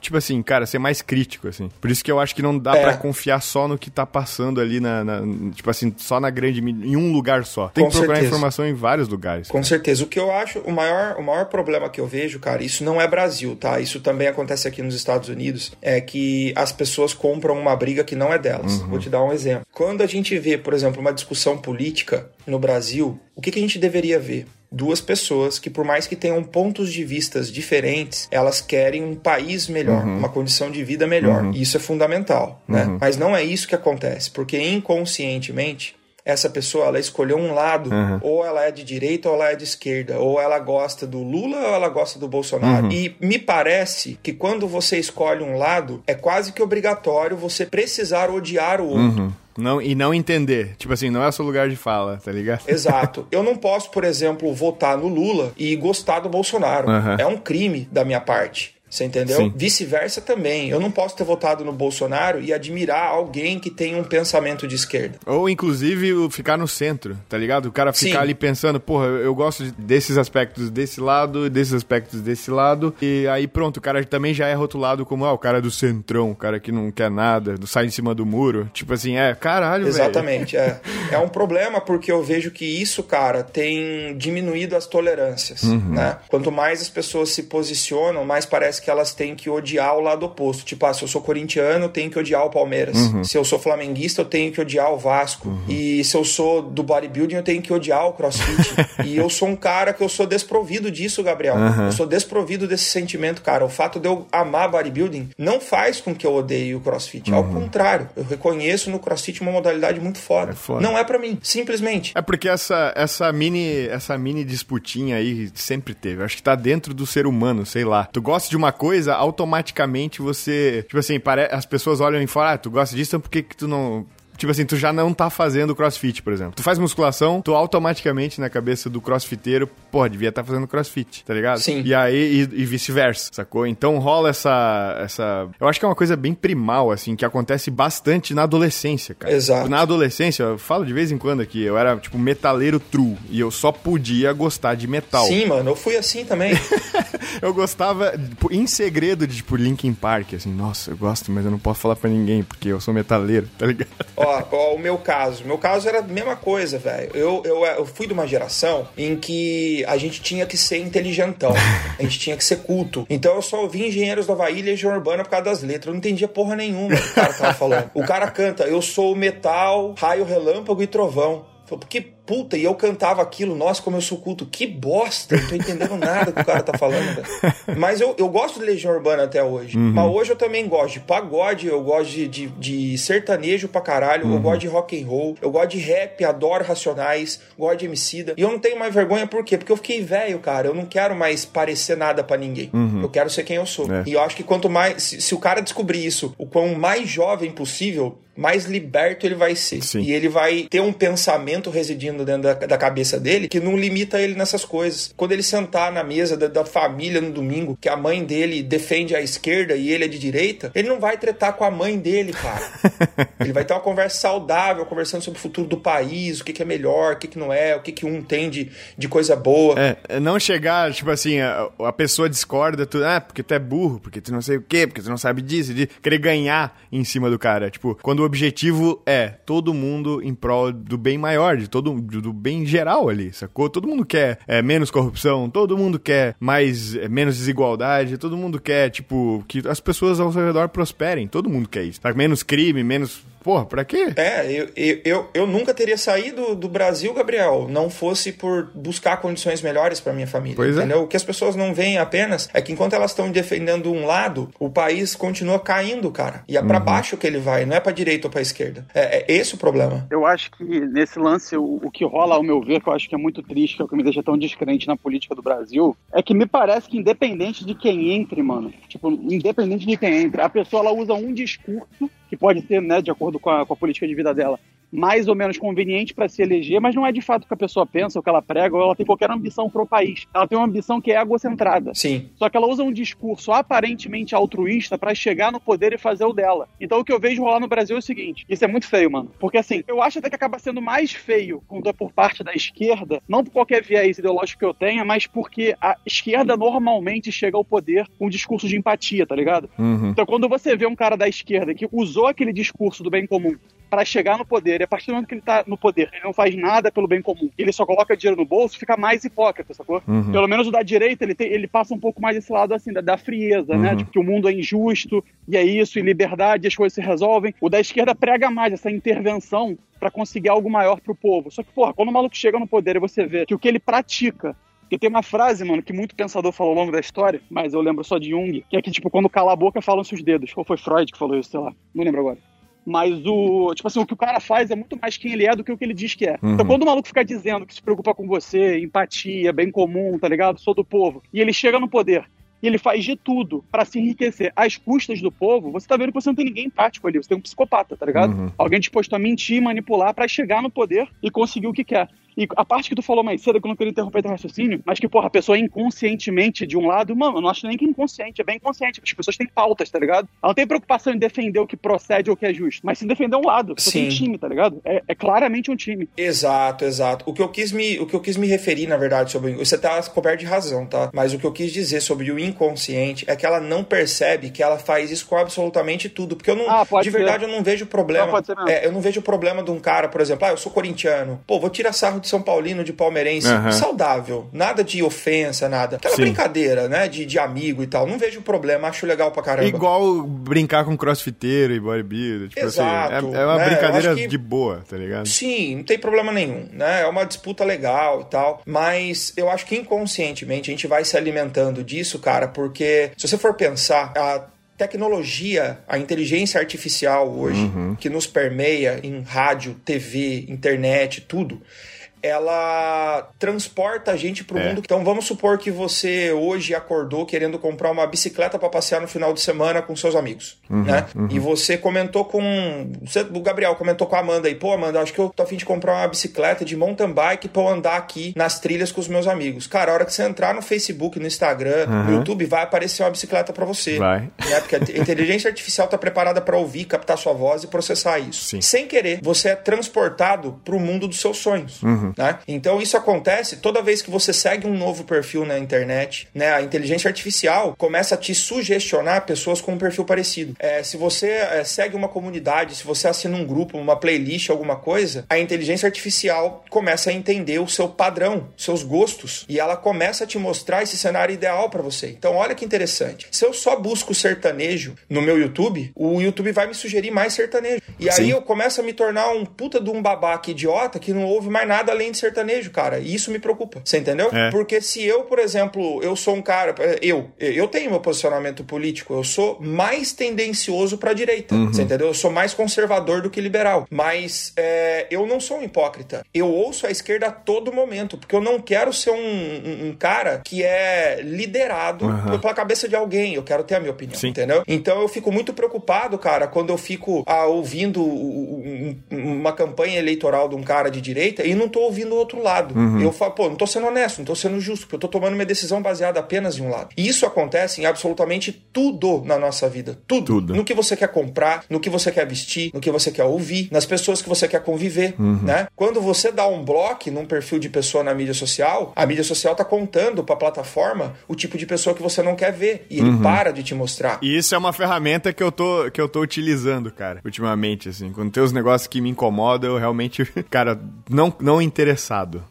Tipo assim, cara, ser mais crítico, assim. Por isso que eu acho que não dá é. para confiar só no que tá passando ali na, na, Tipo assim, só na grande em um lugar só. Tem Com que procurar certeza. informação em vários lugares. Com cara. certeza. O que eu acho, o maior, o maior problema que eu vejo, cara, isso não é Brasil, tá? Isso também acontece aqui nos Estados Unidos Unidos é que as pessoas compram uma briga que não é delas. Uhum. Vou te dar um exemplo. Quando a gente vê, por exemplo, uma discussão política no Brasil, o que, que a gente deveria ver? duas pessoas que, por mais que tenham pontos de vistas diferentes, elas querem um país melhor, uhum. uma condição de vida melhor. Uhum. Isso é fundamental, né? Uhum. Mas não é isso que acontece, porque inconscientemente essa pessoa ela escolheu um lado, uhum. ou ela é de direita ou ela é de esquerda, ou ela gosta do Lula ou ela gosta do Bolsonaro. Uhum. E me parece que quando você escolhe um lado, é quase que obrigatório você precisar odiar o outro. Uhum. Não, e não entender. Tipo assim, não é o seu lugar de fala, tá ligado? Exato. Eu não posso, por exemplo, votar no Lula e gostar do Bolsonaro. É um crime da minha parte. Você entendeu? Vice-versa também. Eu não posso ter votado no Bolsonaro e admirar alguém que tem um pensamento de esquerda. Ou, inclusive, ficar no centro, tá ligado? O cara ficar Sim. ali pensando, porra, eu gosto desses aspectos desse lado, desses aspectos desse lado. E aí, pronto, o cara também já é rotulado como, ah, o cara do centrão, o cara que não quer nada, sai em cima do muro. Tipo assim, é, caralho, velho. Exatamente, é. É um problema porque eu vejo que isso, cara, tem diminuído as tolerâncias, uhum. né? Quanto mais as pessoas se posicionam, mais parece que elas têm que odiar o lado oposto. Tipo, ah, se eu sou corintiano, eu tenho que odiar o Palmeiras. Uhum. Se eu sou flamenguista, eu tenho que odiar o Vasco. Uhum. E se eu sou do bodybuilding, eu tenho que odiar o crossfit. e eu sou um cara que eu sou desprovido disso, Gabriel. Uhum. Eu sou desprovido desse sentimento, cara. O fato de eu amar bodybuilding não faz com que eu odeie o crossfit. Ao uhum. contrário, eu reconheço no crossfit uma modalidade muito foda. É foda. Não é para mim, simplesmente. É porque essa, essa mini essa mini disputinha aí sempre teve. Eu acho que tá dentro do ser humano, sei lá. Tu gosta de uma coisa, automaticamente você. Tipo assim, pare... as pessoas olham e falam, ah, tu gosta disso, então por que, que tu não Tipo assim, tu já não tá fazendo crossfit, por exemplo. Tu faz musculação, tu automaticamente na cabeça do crossfiteiro, pô, devia estar tá fazendo crossfit, tá ligado? Sim. E aí, e, e vice-versa, sacou? Então rola essa, essa. Eu acho que é uma coisa bem primal, assim, que acontece bastante na adolescência, cara. Exato. Na adolescência, eu falo de vez em quando aqui, eu era, tipo, metaleiro true. E eu só podia gostar de metal. Sim, mano, eu fui assim também. eu gostava, tipo, em segredo de, tipo, Linkin Park, assim, nossa, eu gosto, mas eu não posso falar pra ninguém, porque eu sou metaleiro, tá ligado? Ó, ó, o meu caso. Meu caso era a mesma coisa, velho. Eu, eu, eu fui de uma geração em que a gente tinha que ser inteligentão. A gente tinha que ser culto. Então eu só ouvi Engenheiros da Havaí e Legião Urbana por causa das letras. Eu não entendia porra nenhuma que o cara tava falando. O cara canta, eu sou metal, raio, relâmpago e trovão. Porque Puta, e eu cantava aquilo, nossa, como eu sou culto, que bosta, não tô entendendo nada que o cara tá falando, velho. Mas eu, eu gosto de Legião Urbana até hoje. Uhum. Mas hoje eu também gosto de pagode, eu gosto de, de, de sertanejo pra caralho, uhum. eu gosto de rock and roll, eu gosto de rap, adoro Racionais, gosto de Emicida. E eu não tenho mais vergonha, por quê? Porque eu fiquei velho, cara, eu não quero mais parecer nada para ninguém. Uhum. Eu quero ser quem eu sou. É. E eu acho que quanto mais, se, se o cara descobrir isso, o quão mais jovem possível, mais liberto ele vai ser. Sim. E ele vai ter um pensamento residindo dentro da, da, cabeça dele que não limita ele nessas coisas. Quando ele sentar na mesa da, da, família no domingo, que a mãe dele defende a esquerda e ele é de direita, ele não vai tretar com a mãe dele, cara. ele vai ter uma conversa saudável, conversando sobre o futuro do país, o que, que é melhor, o que, que não é, o que, que um tem de, de coisa boa. É, é não chegar, tipo assim, a, a pessoa discorda, tu, ah, porque tu é burro, porque tu não sei o quê, porque tu não sabe disso, de querer ganhar em cima do cara. Tipo, quando o objetivo é todo mundo em prol do bem maior, de todo do, bem geral ali, sacou? Todo mundo quer é, menos corrupção, todo mundo quer mais é, menos desigualdade, todo mundo quer, tipo, que as pessoas ao seu redor prosperem, todo mundo quer isso. Tá? Menos crime, menos Porra, pra quê? É, eu, eu, eu nunca teria saído do Brasil, Gabriel, não fosse por buscar condições melhores para minha família. Pois é. entendeu? É. O que as pessoas não veem apenas é que enquanto elas estão defendendo um lado, o país continua caindo, cara. E é para uhum. baixo que ele vai, não é para direita ou para esquerda. É, é, esse o problema. Eu acho que nesse lance, o, o, que rola, ao meu ver, que eu acho que é muito triste, que é o que me deixa tão descrente na política do Brasil, é que me parece que independente de quem entre, mano, tipo, independente de quem entre, a pessoa ela usa um discurso que pode ser, né, de acordo com a, com a política de vida dela, mais ou menos conveniente para se eleger, mas não é de fato o que a pessoa pensa, o que ela prega, ou ela tem qualquer ambição pro país. Ela tem uma ambição que é egocentrada. Sim. Só que ela usa um discurso aparentemente altruísta para chegar no poder e fazer o dela. Então o que eu vejo rolar no Brasil é o seguinte: isso é muito feio, mano. Porque assim, eu acho até que acaba sendo mais feio quando é por parte da esquerda, não por qualquer viés ideológico que eu tenha, mas porque a esquerda normalmente chega ao poder com um discurso de empatia, tá ligado? Uhum. Então quando você vê um cara da esquerda que usou aquele discurso do bem comum para chegar no poder. E a partir do momento que ele tá no poder, ele não faz nada pelo bem comum, ele só coloca dinheiro no bolso, fica mais hipócrita, sacou? Uhum. Pelo menos o da direita, ele, tem, ele passa um pouco mais esse lado assim, da, da frieza, né? uhum. né? Tipo, que o mundo é injusto, e é isso, e liberdade, as coisas se resolvem. O da esquerda prega mais essa intervenção para conseguir algo maior pro povo. Só que, porra, quando o maluco chega no poder e você vê que o que ele pratica porque tem uma frase, mano, que muito pensador falou ao longo da história, mas eu lembro só de Jung, que é que, tipo, quando cala a boca, falam-se os dedos. Ou foi Freud que falou isso, sei lá. Não lembro agora. Mas o, tipo assim, o que o cara faz é muito mais quem ele é do que o que ele diz que é. Uhum. Então, quando o maluco fica dizendo que se preocupa com você, empatia, bem comum, tá ligado? Sou do povo, e ele chega no poder e ele faz de tudo para se enriquecer às custas do povo, você tá vendo que você não tem ninguém empático ali, você tem um psicopata, tá ligado? Uhum. Alguém disposto a mentir, manipular para chegar no poder e conseguir o que quer. E a parte que tu falou mais cedo, que eu não queria interromper teu raciocínio, mas que, porra, a pessoa inconscientemente de um lado, mano, eu não acho nem que é inconsciente, é bem inconsciente. As pessoas têm pautas, tá ligado? Ela não tem preocupação em defender o que procede ou o que é justo, mas se defender um lado. Tem um time, tá ligado? É, é, claramente um time. Exato, exato. O que eu quis me, o que eu quis me referir, na verdade, sobre. Você tá coberto de razão, tá? Mas o que eu quis dizer sobre o inconsciente é que ela não percebe que ela faz isso com absolutamente tudo. Porque eu não. Ah, de verdade, eu não vejo problema. Não, ser. É, eu não vejo problema de um cara, por exemplo, ah, eu sou corintiano. Pô, vou tirar sarro de São Paulino, de palmeirense, uhum. saudável. Nada de ofensa, nada. Aquela Sim. brincadeira, né? De, de amigo e tal. Não vejo problema, acho legal pra caramba. Igual brincar com crossfiteiro e bodybuilder. Tipo Exato, assim, é, é uma né? brincadeira que... de boa, tá ligado? Sim, não tem problema nenhum, né? É uma disputa legal e tal. Mas eu acho que inconscientemente a gente vai se alimentando disso, cara, porque se você for pensar, a tecnologia, a inteligência artificial hoje, uhum. que nos permeia em rádio, TV, internet, tudo, ela transporta a gente pro é. mundo. Então vamos supor que você hoje acordou querendo comprar uma bicicleta para passear no final de semana com seus amigos, uhum, né? Uhum. E você comentou com o Gabriel comentou com a Amanda aí, pô, Amanda, acho que eu tô afim de comprar uma bicicleta de mountain bike para eu andar aqui nas trilhas com os meus amigos. Cara, a hora que você entrar no Facebook, no Instagram, uhum. no YouTube, vai aparecer uma bicicleta para você. Vai. Né? Porque a inteligência artificial tá preparada para ouvir, captar sua voz e processar isso. Sim. Sem querer, você é transportado pro mundo dos seus sonhos. Uhum. Né? Então isso acontece toda vez que você segue um novo perfil na internet, né? A inteligência artificial começa a te sugestionar pessoas com um perfil parecido. É, se você é, segue uma comunidade, se você assina um grupo, uma playlist, alguma coisa, a inteligência artificial começa a entender o seu padrão, seus gostos, e ela começa a te mostrar esse cenário ideal para você. Então olha que interessante. Se eu só busco sertanejo no meu YouTube, o YouTube vai me sugerir mais sertanejo. E Sim. aí eu começo a me tornar um puta de um babaca idiota que não ouve mais nada além além de sertanejo, cara. E isso me preocupa. Você entendeu? É. Porque se eu, por exemplo, eu sou um cara. Eu, eu tenho meu posicionamento político, eu sou mais tendencioso pra direita. Uhum. Você entendeu? Eu sou mais conservador do que liberal. Mas é, eu não sou um hipócrita. Eu ouço a esquerda a todo momento, porque eu não quero ser um, um, um cara que é liderado uhum. pela cabeça de alguém. Eu quero ter a minha opinião, Sim. entendeu? Então eu fico muito preocupado, cara, quando eu fico ah, ouvindo um, uma campanha eleitoral de um cara de direita e não tô ouvindo o outro lado. Uhum. Eu falo, pô, não tô sendo honesto, não tô sendo justo, porque eu tô tomando uma decisão baseada apenas em um lado. E isso acontece em absolutamente tudo na nossa vida. Tudo. tudo. No que você quer comprar, no que você quer vestir, no que você quer ouvir, nas pessoas que você quer conviver, uhum. né? Quando você dá um bloco num perfil de pessoa na mídia social, a mídia social tá contando pra plataforma o tipo de pessoa que você não quer ver. E ele uhum. para de te mostrar. E isso é uma ferramenta que eu tô, que eu tô utilizando, cara, ultimamente, assim. Quando tem os negócios que me incomodam, eu realmente, cara, não, não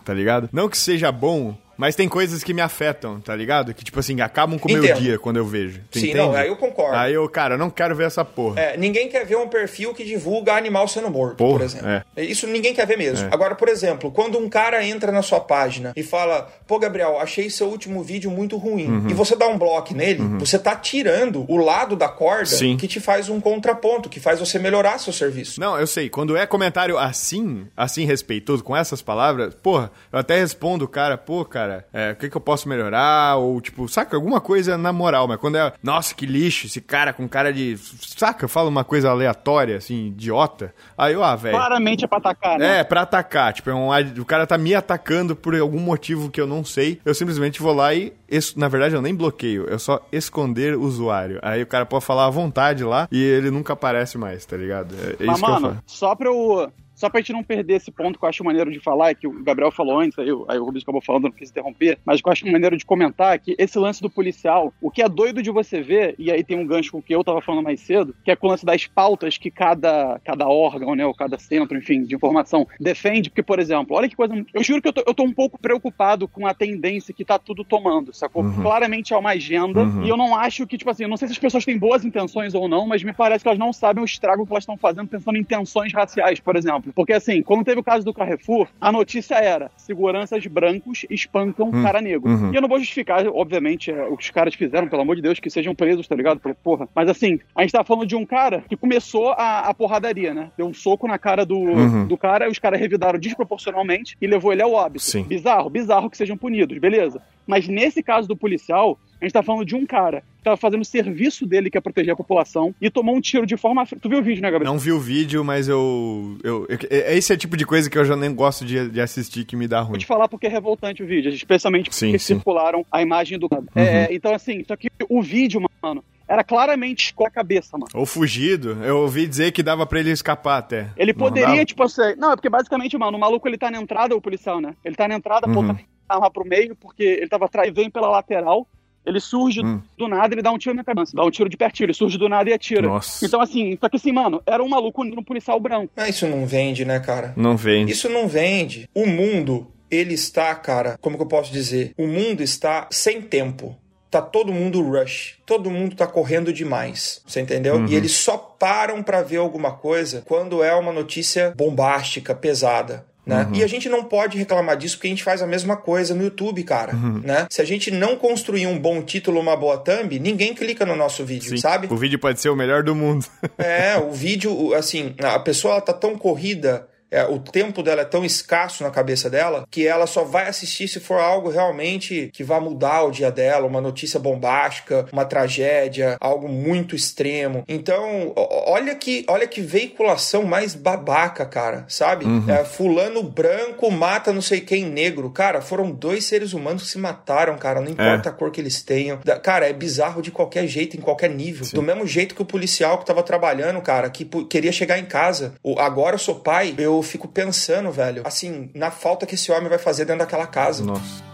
tá ligado? Não que seja bom mas tem coisas que me afetam, tá ligado? Que, tipo assim, acabam com o meu dia quando eu vejo. Sim, entende? não, aí eu concordo. Aí eu, cara, não quero ver essa porra. É, ninguém quer ver um perfil que divulga animal sendo morto, porra, por exemplo. É. Isso ninguém quer ver mesmo. É. Agora, por exemplo, quando um cara entra na sua página e fala, pô, Gabriel, achei seu último vídeo muito ruim, uhum. e você dá um bloco nele, uhum. você tá tirando o lado da corda Sim. que te faz um contraponto, que faz você melhorar seu serviço. Não, eu sei. Quando é comentário assim, assim respeitoso, com essas palavras, porra, eu até respondo, cara, pô, cara, é, o que, que eu posso melhorar? Ou, tipo, saca, alguma coisa na moral, mas quando é, nossa, que lixo, esse cara com cara de. Saca, fala uma coisa aleatória, assim, idiota. Aí eu, ah, velho. Claramente é pra atacar, né? É, pra atacar. Tipo, é um, o cara tá me atacando por algum motivo que eu não sei. Eu simplesmente vou lá e. Na verdade, eu nem bloqueio, eu só esconder o usuário. Aí o cara pode falar à vontade lá e ele nunca aparece mais, tá ligado? É, é Mas, isso mano, que eu falo. Só pra eu só pra gente não perder esse ponto que eu acho maneiro de falar, é que o Gabriel falou antes, aí, aí o Rubens acabou falando, não quis interromper, mas que eu acho maneiro de comentar que esse lance do policial, o que é doido de você ver, e aí tem um gancho com o que eu tava falando mais cedo, que é com o lance das pautas que cada, cada órgão, né, ou cada centro, enfim, de informação defende, porque, por exemplo, olha que coisa, eu juro que eu tô, eu tô um pouco preocupado com a tendência que tá tudo tomando, sacou? Uhum. Claramente é uma agenda, uhum. e eu não acho que, tipo assim, eu não sei se as pessoas têm boas intenções ou não, mas me parece que elas não sabem o estrago que elas estão fazendo pensando em tensões raciais, por exemplo. Porque, assim, quando teve o caso do Carrefour, a notícia era: seguranças brancos espancam hum. cara negro. Uhum. E eu não vou justificar, obviamente, é, o que os caras fizeram, pelo amor de Deus, que sejam presos, tá ligado? Porra. Mas assim, a gente tá falando de um cara que começou a, a porradaria, né? Deu um soco na cara do, uhum. do cara, e os caras revidaram desproporcionalmente e levou ele ao óbito. Sim. Bizarro, bizarro que sejam punidos, beleza. Mas nesse caso do policial, a gente tá falando de um cara que tava fazendo o serviço dele, que é proteger a população, e tomou um tiro de forma. Tu viu o vídeo, né, Gabriel? Não vi o vídeo, mas eu. eu, eu esse é o tipo de coisa que eu já nem gosto de, de assistir que me dá ruim. Vou te falar porque é revoltante o vídeo, especialmente porque sim, sim. circularam a imagem do. Uhum. É, então, assim, só que o vídeo, mano, era claramente com a cabeça, mano. Ou fugido. Eu ouvi dizer que dava para ele escapar até. Ele poderia, tipo assim. Não, é porque basicamente, mano, o maluco ele tá na entrada, o policial, né? Ele tá na entrada, uhum. a arma pro meio, porque ele tava atrás, vem pela lateral. Ele surge hum. do nada, ele dá um tiro na cabeça, dá um tiro de pertinho, ele surge do nada e atira. Nossa. Então, assim, só que assim, mano, era um maluco no policial branco. Ah, isso não vende, né, cara? Não vende. Isso não vende. O mundo, ele está, cara, como que eu posso dizer? O mundo está sem tempo. Tá todo mundo rush, todo mundo tá correndo demais, você entendeu? Uhum. E eles só param para ver alguma coisa quando é uma notícia bombástica, pesada. Né? Uhum. E a gente não pode reclamar disso porque a gente faz a mesma coisa no YouTube, cara. Uhum. Né? Se a gente não construir um bom título, uma boa thumb, ninguém clica no nosso vídeo, Sim. sabe? O vídeo pode ser o melhor do mundo. é, o vídeo, assim, a pessoa tá tão corrida é, o tempo dela é tão escasso na cabeça dela que ela só vai assistir se for algo realmente que vá mudar o dia dela, uma notícia bombástica, uma tragédia, algo muito extremo. Então, olha que, olha que veiculação mais babaca, cara, sabe? Uhum. É, fulano branco mata não sei quem negro. Cara, foram dois seres humanos que se mataram, cara, não importa é. a cor que eles tenham. Cara, é bizarro de qualquer jeito, em qualquer nível. Sim. Do mesmo jeito que o policial que tava trabalhando, cara, que queria chegar em casa. Agora eu sou pai, eu eu fico pensando, velho, assim, na falta que esse homem vai fazer dentro daquela casa. Nossa.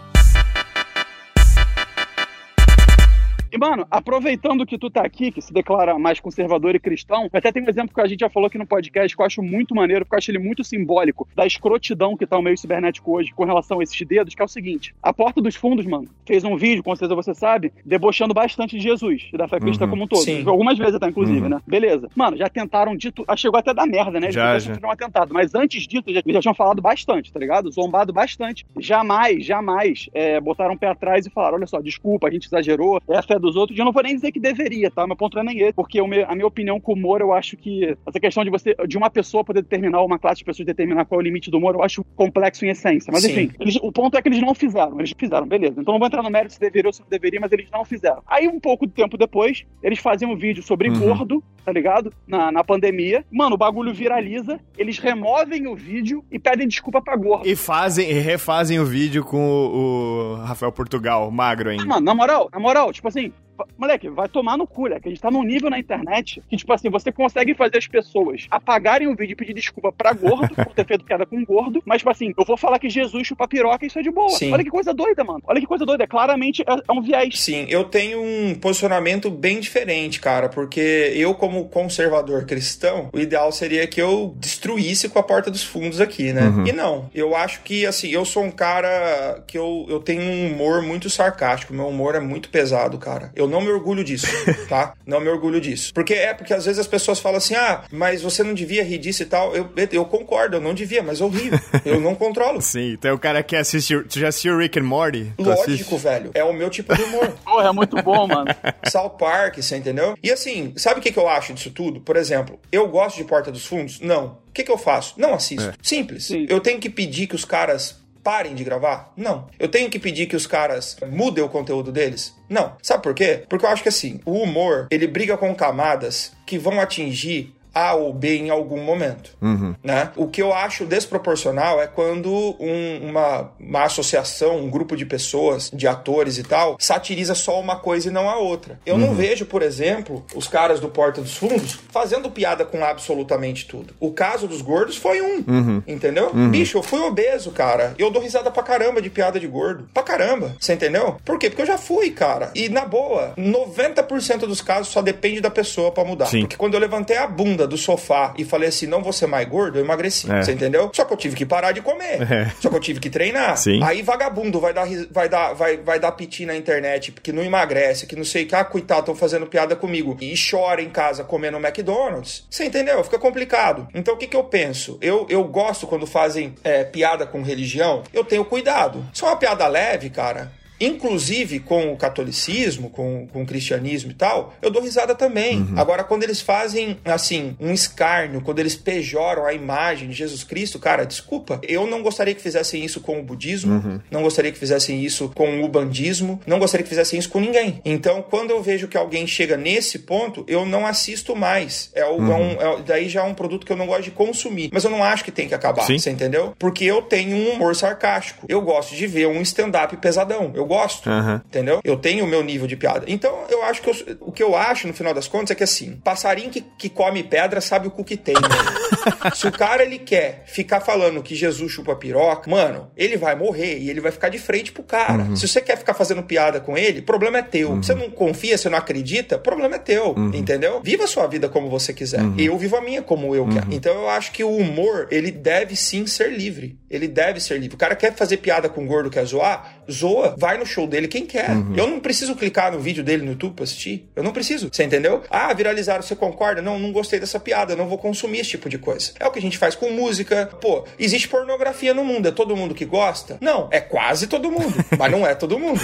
Mano, aproveitando que tu tá aqui, que se declara mais conservador e cristão, até tem um exemplo que a gente já falou aqui no podcast que eu acho muito maneiro, porque eu acho ele muito simbólico da escrotidão que tá o meio cibernético hoje com relação a esses dedos, que é o seguinte: a Porta dos Fundos, mano, fez um vídeo, com certeza você sabe, debochando bastante de Jesus e da fé cristã uhum. como um todo. Sim. Algumas vezes até, inclusive, uhum. né? Beleza. Mano, já tentaram dito. Ah, chegou até da merda, né? Eles já, já. um atentado. Mas antes disso, já, já tinham falado bastante, tá ligado? Zombado bastante. Jamais, jamais é, botaram o pé atrás e falaram: olha só, desculpa, a gente exagerou, é a fé dos outros. E eu não vou nem dizer que deveria, tá? Meu ponto não é nem esse. Porque a minha opinião com o humor, eu acho que essa questão de você, de uma pessoa poder determinar, uma classe de pessoas determinar qual é o limite do humor, eu acho complexo em essência. Mas Sim. enfim, eles, o ponto é que eles não fizeram. Eles fizeram, beleza. Então não vou entrar no mérito se deveria ou se não deveria, mas eles não fizeram. Aí, um pouco de tempo depois, eles faziam um vídeo sobre uhum. gordo, tá ligado? Na, na pandemia. Mano, o bagulho viraliza, eles removem o vídeo e pedem desculpa pra gordo. E fazem, e refazem o vídeo com o, o Rafael Portugal, magro ainda. Ah, mano, na moral, na moral, tipo assim, moleque, vai tomar no cu, né? Que a gente tá num nível na internet que, tipo assim, você consegue fazer as pessoas apagarem o vídeo e pedir desculpa pra gordo por ter feito piada com gordo, mas, tipo assim, eu vou falar que Jesus chupa piroca e isso é de boa. Sim. Olha que coisa doida, mano. Olha que coisa doida. Claramente é, é um viés. Sim, eu tenho um posicionamento bem diferente, cara, porque eu, como conservador cristão, o ideal seria que eu destruísse com a porta dos fundos aqui, né? Uhum. E não. Eu acho que, assim, eu sou um cara que eu, eu tenho um humor muito sarcástico. Meu humor é muito pesado, cara. Eu não me orgulho disso, tá? Não me orgulho disso. Porque é porque às vezes as pessoas falam assim: ah, mas você não devia rir disso e tal. Eu, eu concordo, eu não devia, mas eu rio. Eu não controlo. Sim, então o cara que assistiu. Tu já assistiu Rick and Morty? Lógico, velho. É o meu tipo de humor. Porra, é muito bom, mano. South Park, você entendeu? E assim, sabe o que, que eu acho disso tudo? Por exemplo, eu gosto de Porta dos Fundos? Não. O que, que eu faço? Não assisto. É. Simples. Sim. Eu tenho que pedir que os caras parem de gravar? Não. Eu tenho que pedir que os caras mudem o conteúdo deles? Não. Sabe por quê? Porque eu acho que assim, o humor, ele briga com camadas que vão atingir a ou B em algum momento. Uhum. Né? O que eu acho desproporcional é quando um, uma, uma associação, um grupo de pessoas, de atores e tal, satiriza só uma coisa e não a outra. Eu uhum. não vejo, por exemplo, os caras do Porta dos Fundos fazendo piada com absolutamente tudo. O caso dos gordos foi um, uhum. entendeu? Uhum. Bicho, eu fui obeso, cara. Eu dou risada pra caramba de piada de gordo. Pra caramba. Você entendeu? Por quê? Porque eu já fui, cara. E na boa, 90% dos casos só depende da pessoa para mudar. Sim. Porque quando eu levantei a bunda do sofá e falei assim: não vou ser mais gordo, eu emagreci. É. Você entendeu? Só que eu tive que parar de comer. É. Só que eu tive que treinar. Sim. Aí vagabundo vai dar, vai dar, vai, vai dar piti na internet, porque não emagrece, que não sei o que, ah, coitado, estão fazendo piada comigo. E chora em casa comendo McDonald's. Você entendeu? Fica complicado. Então o que, que eu penso? Eu, eu gosto quando fazem é, piada com religião, eu tenho cuidado. Se é uma piada leve, cara, inclusive com o catolicismo, com, com o cristianismo e tal, eu dou risada também. Uhum. Agora, quando eles fazem, assim, um escárnio, quando eles pejoram a imagem de Jesus Cristo, cara, desculpa, eu não gostaria que fizessem isso com o budismo, uhum. não gostaria que fizessem isso com o bandismo, não gostaria que fizessem isso com ninguém. Então, quando eu vejo que alguém chega nesse ponto, eu não assisto mais. É, o, uhum. é um, é, daí já é um produto que eu não gosto de consumir. Mas eu não acho que tem que acabar, Sim. você entendeu? Porque eu tenho um humor sarcástico. Eu gosto de ver um stand-up pesadão. Eu gosto, uhum. entendeu? Eu tenho o meu nível de piada. Então, eu acho que eu, o que eu acho, no final das contas, é que assim, passarinho que, que come pedra sabe o cu que tem, né? Se o cara, ele quer ficar falando que Jesus chupa piroca, mano, ele vai morrer e ele vai ficar de frente pro cara. Uhum. Se você quer ficar fazendo piada com ele, problema é teu. Uhum. Você não confia, você não acredita, problema é teu, uhum. entendeu? Viva a sua vida como você quiser. Uhum. Eu vivo a minha como eu quero. Uhum. Então, eu acho que o humor, ele deve sim ser livre. Ele deve ser livre. O cara quer fazer piada com o gordo, quer zoar, zoa, vai no show dele quem quer. Uhum. Eu não preciso clicar no vídeo dele no YouTube pra assistir. Eu não preciso. Você entendeu? Ah, viralizaram, você concorda? Não, não gostei dessa piada, não vou consumir esse tipo de coisa. É o que a gente faz com música. Pô, existe pornografia no mundo. É todo mundo que gosta? Não, é quase todo mundo. mas não é todo mundo.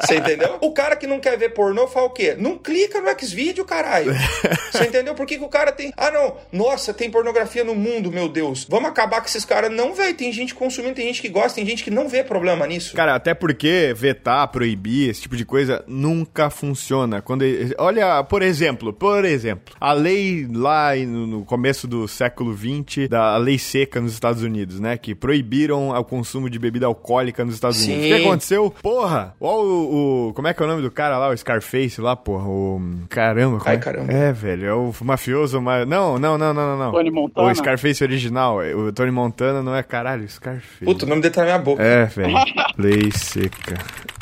Você entendeu? O cara que não quer ver pornô fala o quê? Não clica no Xvideo, caralho. Você entendeu? Por que, que o cara tem. Ah, não. Nossa, tem pornografia no mundo, meu Deus. Vamos acabar com esses caras. Não, velho. Tem gente consumindo, tem gente que gosta, tem gente que não vê problema nisso. Cara, até porque vetar, proibir, esse tipo de coisa nunca funciona. Quando olha, por exemplo, por exemplo, a lei lá no começo do século 20 da lei seca nos Estados Unidos, né, que proibiram o consumo de bebida alcoólica nos Estados Sim. Unidos. O que aconteceu? Porra, olha o, o, como é que é o nome do cara lá, o Scarface lá, porra, o caramba, Ai, é? caramba. É, velho, é o mafioso, mas não, não, não, não, não, Tony Montana. O Scarface original, o Tony Montana não é caralho, Scarface. Puta, o nome dele tá na minha boca. É, velho. lei seca.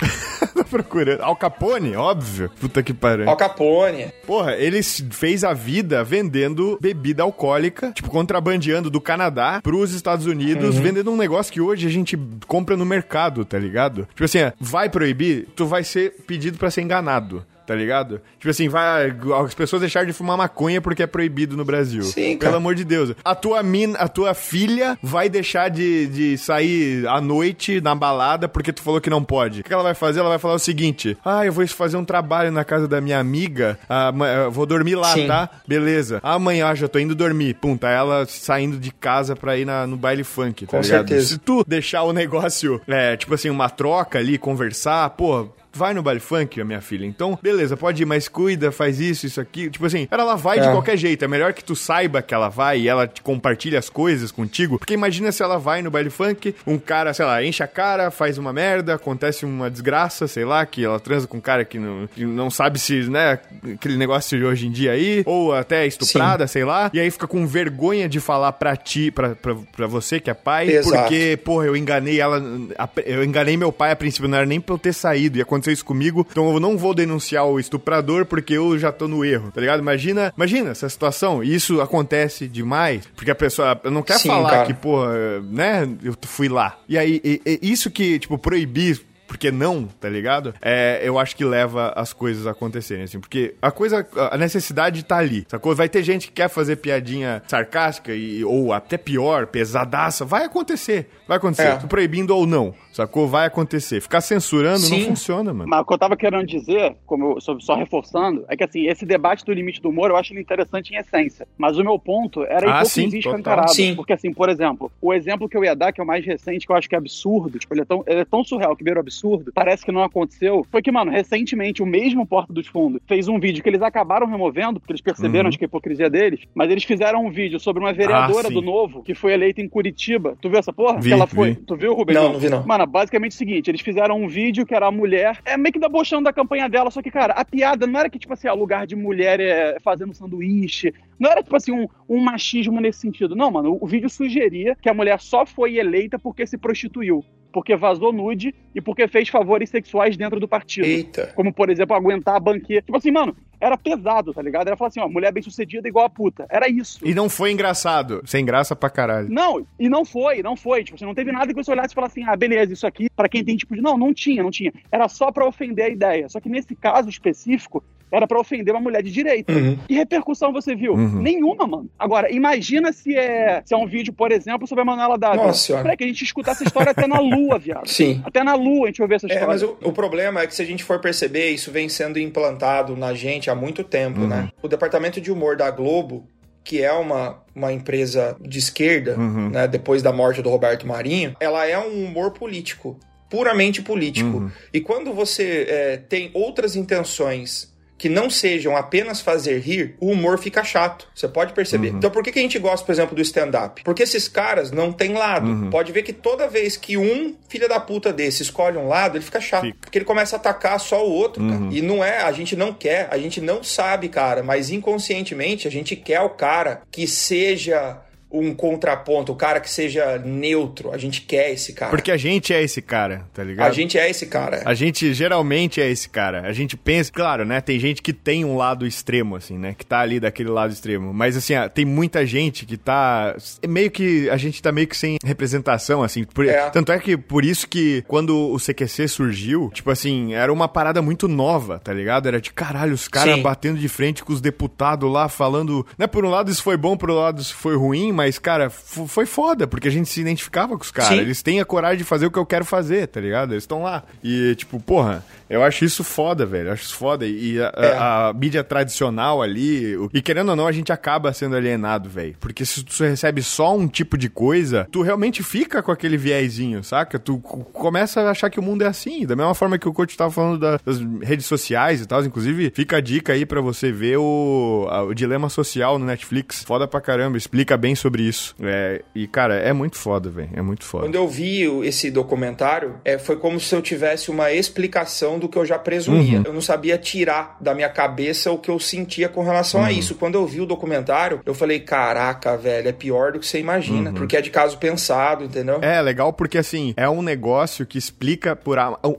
procurando. Al Capone, óbvio. Puta que pariu. Al Capone. Porra, ele fez a vida vendendo bebida alcoólica, tipo, contrabandeando do Canadá pros Estados Unidos, uhum. vendendo um negócio que hoje a gente compra no mercado, tá ligado? Tipo assim, vai proibir, tu vai ser pedido para ser enganado tá ligado? Tipo assim, vai as pessoas deixaram de fumar maconha porque é proibido no Brasil. Sim, cara. Pelo amor de Deus. A tua mina, a tua filha vai deixar de, de sair à noite na balada porque tu falou que não pode. O que ela vai fazer? Ela vai falar o seguinte: "Ah, eu vou fazer um trabalho na casa da minha amiga, ah, vou dormir lá, Sim. tá? Beleza. Amanhã já tô indo dormir. Pum, tá ela saindo de casa pra ir na, no baile funk, tá Com ligado? Certeza. Se tu deixar o negócio, é, tipo assim, uma troca ali, conversar, pô, vai no baile funk, minha filha. Então, beleza, pode ir, mas cuida, faz isso, isso aqui. Tipo assim, ela vai é. de qualquer jeito. É melhor que tu saiba que ela vai e ela te compartilhe as coisas contigo. Porque imagina se ela vai no baile funk, um cara, sei lá, enche a cara, faz uma merda, acontece uma desgraça, sei lá, que ela transa com um cara que não, que não sabe se, né, aquele negócio de hoje em dia aí, ou até estuprada, Sim. sei lá, e aí fica com vergonha de falar pra ti, pra, pra, pra você que é pai, Exato. porque, porra, eu enganei ela, eu enganei meu pai a princípio, não era nem pra eu ter saído, e aconteceu isso comigo, então eu não vou denunciar o estuprador porque eu já tô no erro, tá ligado? Imagina, imagina essa situação. E isso acontece demais, porque a pessoa não quer Sim, falar cara. que, porra, né, eu fui lá. E aí, e, e isso que, tipo, proibir porque não, tá ligado? É, eu acho que leva as coisas a acontecerem, assim, porque a coisa, a necessidade tá ali, sacou? Vai ter gente que quer fazer piadinha sarcástica e, ou até pior, pesadaça, vai acontecer, vai acontecer, é. proibindo ou não, sacou? Vai acontecer. Ficar censurando Sim. não funciona, mano. Mas o que eu tava querendo dizer, como eu, só reforçando, é que assim, esse debate do limite do humor eu acho ele interessante em essência, mas o meu ponto era ah, hipocrisia escancarada, sim. porque assim, por exemplo, o exemplo que eu ia dar, que é o mais recente, que eu acho que é absurdo, tipo, ele é tão, ele é tão surreal que beira absurdo, absurdo, parece que não aconteceu, foi que, mano, recentemente o mesmo Porta dos Fundos fez um vídeo que eles acabaram removendo, porque eles perceberam, uhum. acho que a hipocrisia deles, mas eles fizeram um vídeo sobre uma vereadora ah, do Novo que foi eleita em Curitiba. Tu viu essa porra? Vi, que ela foi. Vi. Tu viu, Rubens? Não, não vi não. Mano, basicamente é o seguinte, eles fizeram um vídeo que era a mulher, é meio que debochando da campanha dela, só que, cara, a piada não era que, tipo assim, o lugar de mulher é fazendo sanduíche, não era, tipo assim, um, um machismo nesse sentido. Não, mano, o, o vídeo sugeria que a mulher só foi eleita porque se prostituiu porque vazou nude e porque fez favores sexuais dentro do partido. Eita. Como, por exemplo, aguentar a banqueta. Tipo assim, mano, era pesado, tá ligado? Era falar assim, ó, mulher bem sucedida igual a puta. Era isso. E não foi engraçado. Sem graça pra caralho. Não, e não foi, não foi. Tipo, você não teve nada que você olhasse e falasse assim, ah, beleza, isso aqui, para quem tem tipo de. Não, não tinha, não tinha. Era só para ofender a ideia. Só que nesse caso específico, era para ofender uma mulher de direita. Uhum. Que repercussão você viu? Uhum. Nenhuma, mano. Agora, imagina se é, se é um vídeo, por exemplo, sobre a Manuela Dávila. Nossa senhora. Peraí, que a gente escutar essa história até na lua, viado. Sim. Até na lua a gente ouve essa história. É, mas o, o, problema é que se a gente for perceber, isso vem sendo implantado na gente há muito tempo, uhum. né? O departamento de humor da Globo que é uma, uma empresa de esquerda, uhum. né, depois da morte do Roberto Marinho, ela é um humor político, puramente político. Uhum. E quando você é, tem outras intenções que não sejam apenas fazer rir, o humor fica chato. Você pode perceber. Uhum. Então, por que, que a gente gosta, por exemplo, do stand-up? Porque esses caras não têm lado. Uhum. Pode ver que toda vez que um filho da puta desse escolhe um lado, ele fica chato. Fica. Porque ele começa a atacar só o outro, uhum. E não é, a gente não quer, a gente não sabe, cara, mas inconscientemente a gente quer o cara que seja um contraponto, o cara que seja neutro. A gente quer esse cara. Porque a gente é esse cara, tá ligado? A gente é esse cara. A gente geralmente é esse cara. A gente pensa, claro, né? Tem gente que tem um lado extremo, assim, né? Que tá ali daquele lado extremo. Mas, assim, tem muita gente que tá. Meio que. A gente tá meio que sem representação, assim. Por... É. Tanto é que por isso que quando o CQC surgiu, tipo assim, era uma parada muito nova, tá ligado? Era de caralho, os caras batendo de frente com os deputados lá, falando. Né? Por um lado isso foi bom, por um lado isso foi ruim, mas mas, cara, foi foda, porque a gente se identificava com os caras. Eles têm a coragem de fazer o que eu quero fazer, tá ligado? Eles estão lá. E, tipo, porra, eu acho isso foda, velho. Eu acho isso foda. E a, é. a, a mídia tradicional ali. E querendo ou não, a gente acaba sendo alienado, velho. Porque se tu recebe só um tipo de coisa, tu realmente fica com aquele viezinho, saca? Tu começa a achar que o mundo é assim. Da mesma forma que o coach tava falando das redes sociais e tal. Inclusive, fica a dica aí para você ver o, a, o Dilema Social no Netflix. Foda pra caramba. Explica bem sobre sobre isso. É, e, cara, é muito foda, velho. É muito foda. Quando eu vi esse documentário, é, foi como se eu tivesse uma explicação do que eu já presumia. Uhum. Eu não sabia tirar da minha cabeça o que eu sentia com relação uhum. a isso. Quando eu vi o documentário, eu falei, caraca, velho, é pior do que você imagina. Uhum. Porque é de caso pensado, entendeu? É, legal porque, assim, é um negócio que explica por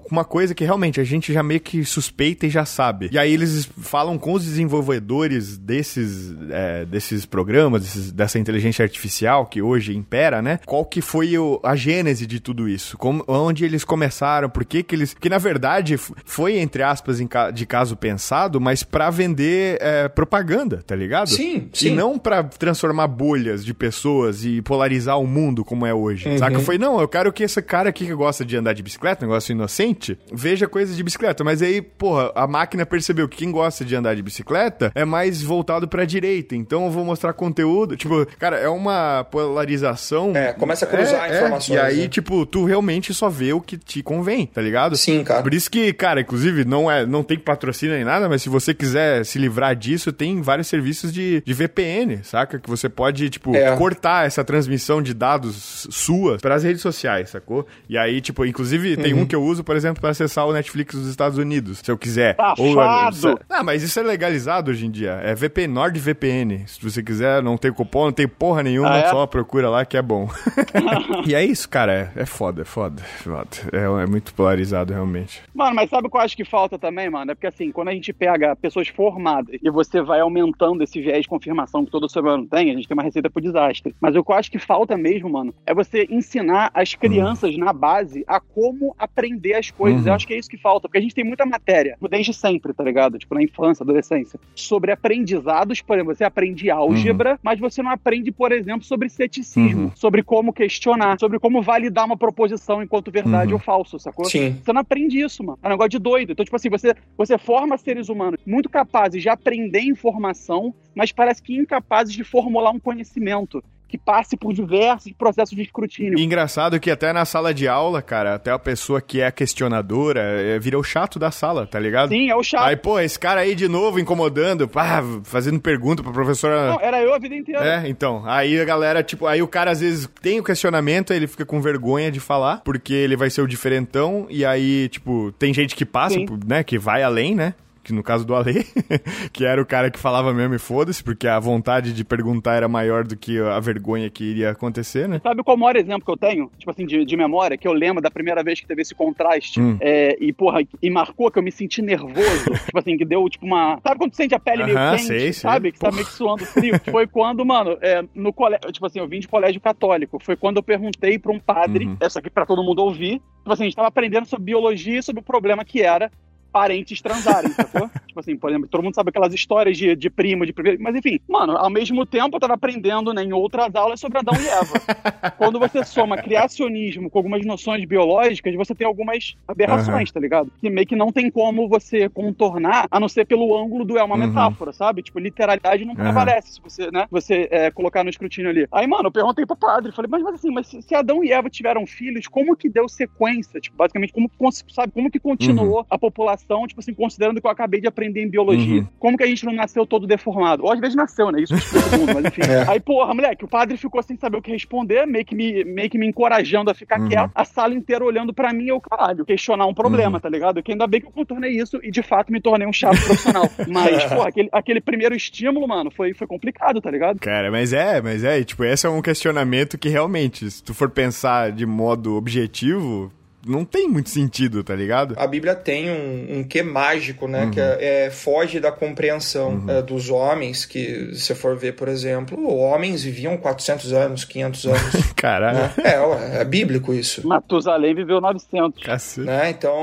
uma coisa que realmente a gente já meio que suspeita e já sabe. E aí eles falam com os desenvolvedores desses, é, desses programas, desses, dessa inteligência artificial que hoje impera, né? Qual que foi o, a gênese de tudo isso? Como, onde eles começaram? Por que que eles... Que na verdade foi, entre aspas, de caso pensado, mas para vender é, propaganda, tá ligado? Sim, sim. E não para transformar bolhas de pessoas e polarizar o mundo como é hoje. Uhum. Saca? Foi, não, eu quero que esse cara aqui que gosta de andar de bicicleta, negócio inocente, veja coisas de bicicleta. Mas aí, porra, a máquina percebeu que quem gosta de andar de bicicleta é mais voltado pra direita. Então eu vou mostrar conteúdo. Tipo, cara, é uma polarização. É, começa a cruzar é, informações. É. E aí, né? tipo, tu realmente só vê o que te convém, tá ligado? Sim, cara. Por isso que, cara, inclusive, não é, não tem patrocínio nem nada, mas se você quiser se livrar disso, tem vários serviços de, de VPN, saca? Que você pode, tipo, é. cortar essa transmissão de dados suas para as redes sociais, sacou? E aí, tipo, inclusive, tem uhum. um que eu uso, por exemplo, para acessar o Netflix dos Estados Unidos, se eu quiser. Ou, ah, mas isso é legalizado hoje em dia. É VPN, NordVPN. Se você quiser, não tem cupom, não tem porra nenhuma, ah, é? só procura lá que é bom. e é isso, cara. É, é foda, é foda. foda. É, é, muito polarizado, realmente. Mano, mas sabe o que eu acho que falta também, mano? É porque assim, quando a gente pega pessoas formadas e você vai aumentando esse viés de confirmação que todo ser humano tem, a gente tem uma receita pro desastre. Mas o que eu acho que falta mesmo, mano, é você ensinar as crianças uhum. na base a como aprender as coisas. Uhum. Eu acho que é isso que falta, porque a gente tem muita matéria, desde sempre, tá ligado? Tipo, na infância, adolescência, sobre aprendizados, por exemplo, você aprende álgebra, uhum. mas você não aprende, por exemplo, sobre ceticismo, uhum. sobre como questionar, sobre como validar uma proposição enquanto verdade uhum. ou falso, sacou? Sim. Você não aprende isso, mano. Negócio de doido. Então, tipo assim, você, você forma seres humanos muito capazes de aprender informação, mas parece que incapazes de formular um conhecimento que passe por diversos processos de escrutínio. engraçado que até na sala de aula, cara, até a pessoa que é questionadora é, vira o chato da sala, tá ligado? Sim, é o chato. Aí, pô, esse cara aí de novo incomodando, pá, fazendo pergunta pra professora. Não, era eu a vida inteira. É, então. Aí a galera, tipo, aí o cara às vezes tem o questionamento, ele fica com vergonha de falar, porque ele vai ser o diferentão, e aí, tipo, tem gente que passa, Sim. né, que vai além, né? Que no caso do Ale, que era o cara que falava mesmo e foda-se, porque a vontade de perguntar era maior do que a vergonha que iria acontecer, né? Sabe qual é o maior exemplo que eu tenho, tipo assim, de, de memória, que eu lembro da primeira vez que teve esse contraste, hum. é, e porra, e marcou que eu me senti nervoso, tipo assim, que deu tipo uma... Sabe quando tu sente a pele uh -huh, meio quente, sei, sabe? Sei. Que tá meio que suando frio? Foi quando, mano, é, no colégio, tipo assim, eu vim de colégio católico, foi quando eu perguntei pra um padre, uhum. essa aqui pra todo mundo ouvir, tipo assim, a gente tava aprendendo sobre biologia e sobre o problema que era parentes transarem, sacou? tipo assim, por exemplo, todo mundo sabe aquelas histórias de, de primo, de primeiro. Mas enfim, mano, ao mesmo tempo eu tava aprendendo né, em outras aulas sobre Adão e Eva. Quando você soma criacionismo com algumas noções biológicas, você tem algumas aberrações, uhum. tá ligado? Que meio que não tem como você contornar, a não ser pelo ângulo do é uma uhum. metáfora, sabe? Tipo, literalidade não uhum. prevalece se você, né? Você é, colocar no escrutínio ali. Aí, mano, eu perguntei pro padre, falei, mas, mas assim, mas se Adão e Eva tiveram filhos, como que deu sequência? Tipo, basicamente, como, sabe, como que continuou uhum. a população tipo assim, considerando que eu acabei de aprender em biologia. Uhum. Como que a gente não nasceu todo deformado? Ou às vezes nasceu, né? Isso todo mundo, mas enfim. É. Aí, porra, moleque, o padre ficou sem saber o que responder, meio que me, meio que me encorajando a ficar uhum. quieto, a sala inteira olhando para mim, eu, caralho, questionar um problema, uhum. tá ligado? Que ainda bem que eu contornei isso e de fato me tornei um chato profissional. Mas, porra, aquele, aquele primeiro estímulo, mano, foi, foi complicado, tá ligado? Cara, mas é, mas é, tipo, esse é um questionamento que realmente, se tu for pensar de modo objetivo, não tem muito sentido, tá ligado? A Bíblia tem um, um quê mágico, né? Uhum. Que é, é, foge da compreensão uhum. é, dos homens, que se for ver, por exemplo, homens viviam 400 anos, 500 anos. Caralho. Né? É, é bíblico isso. Matusalém viveu 900. Cacete. Né? Então,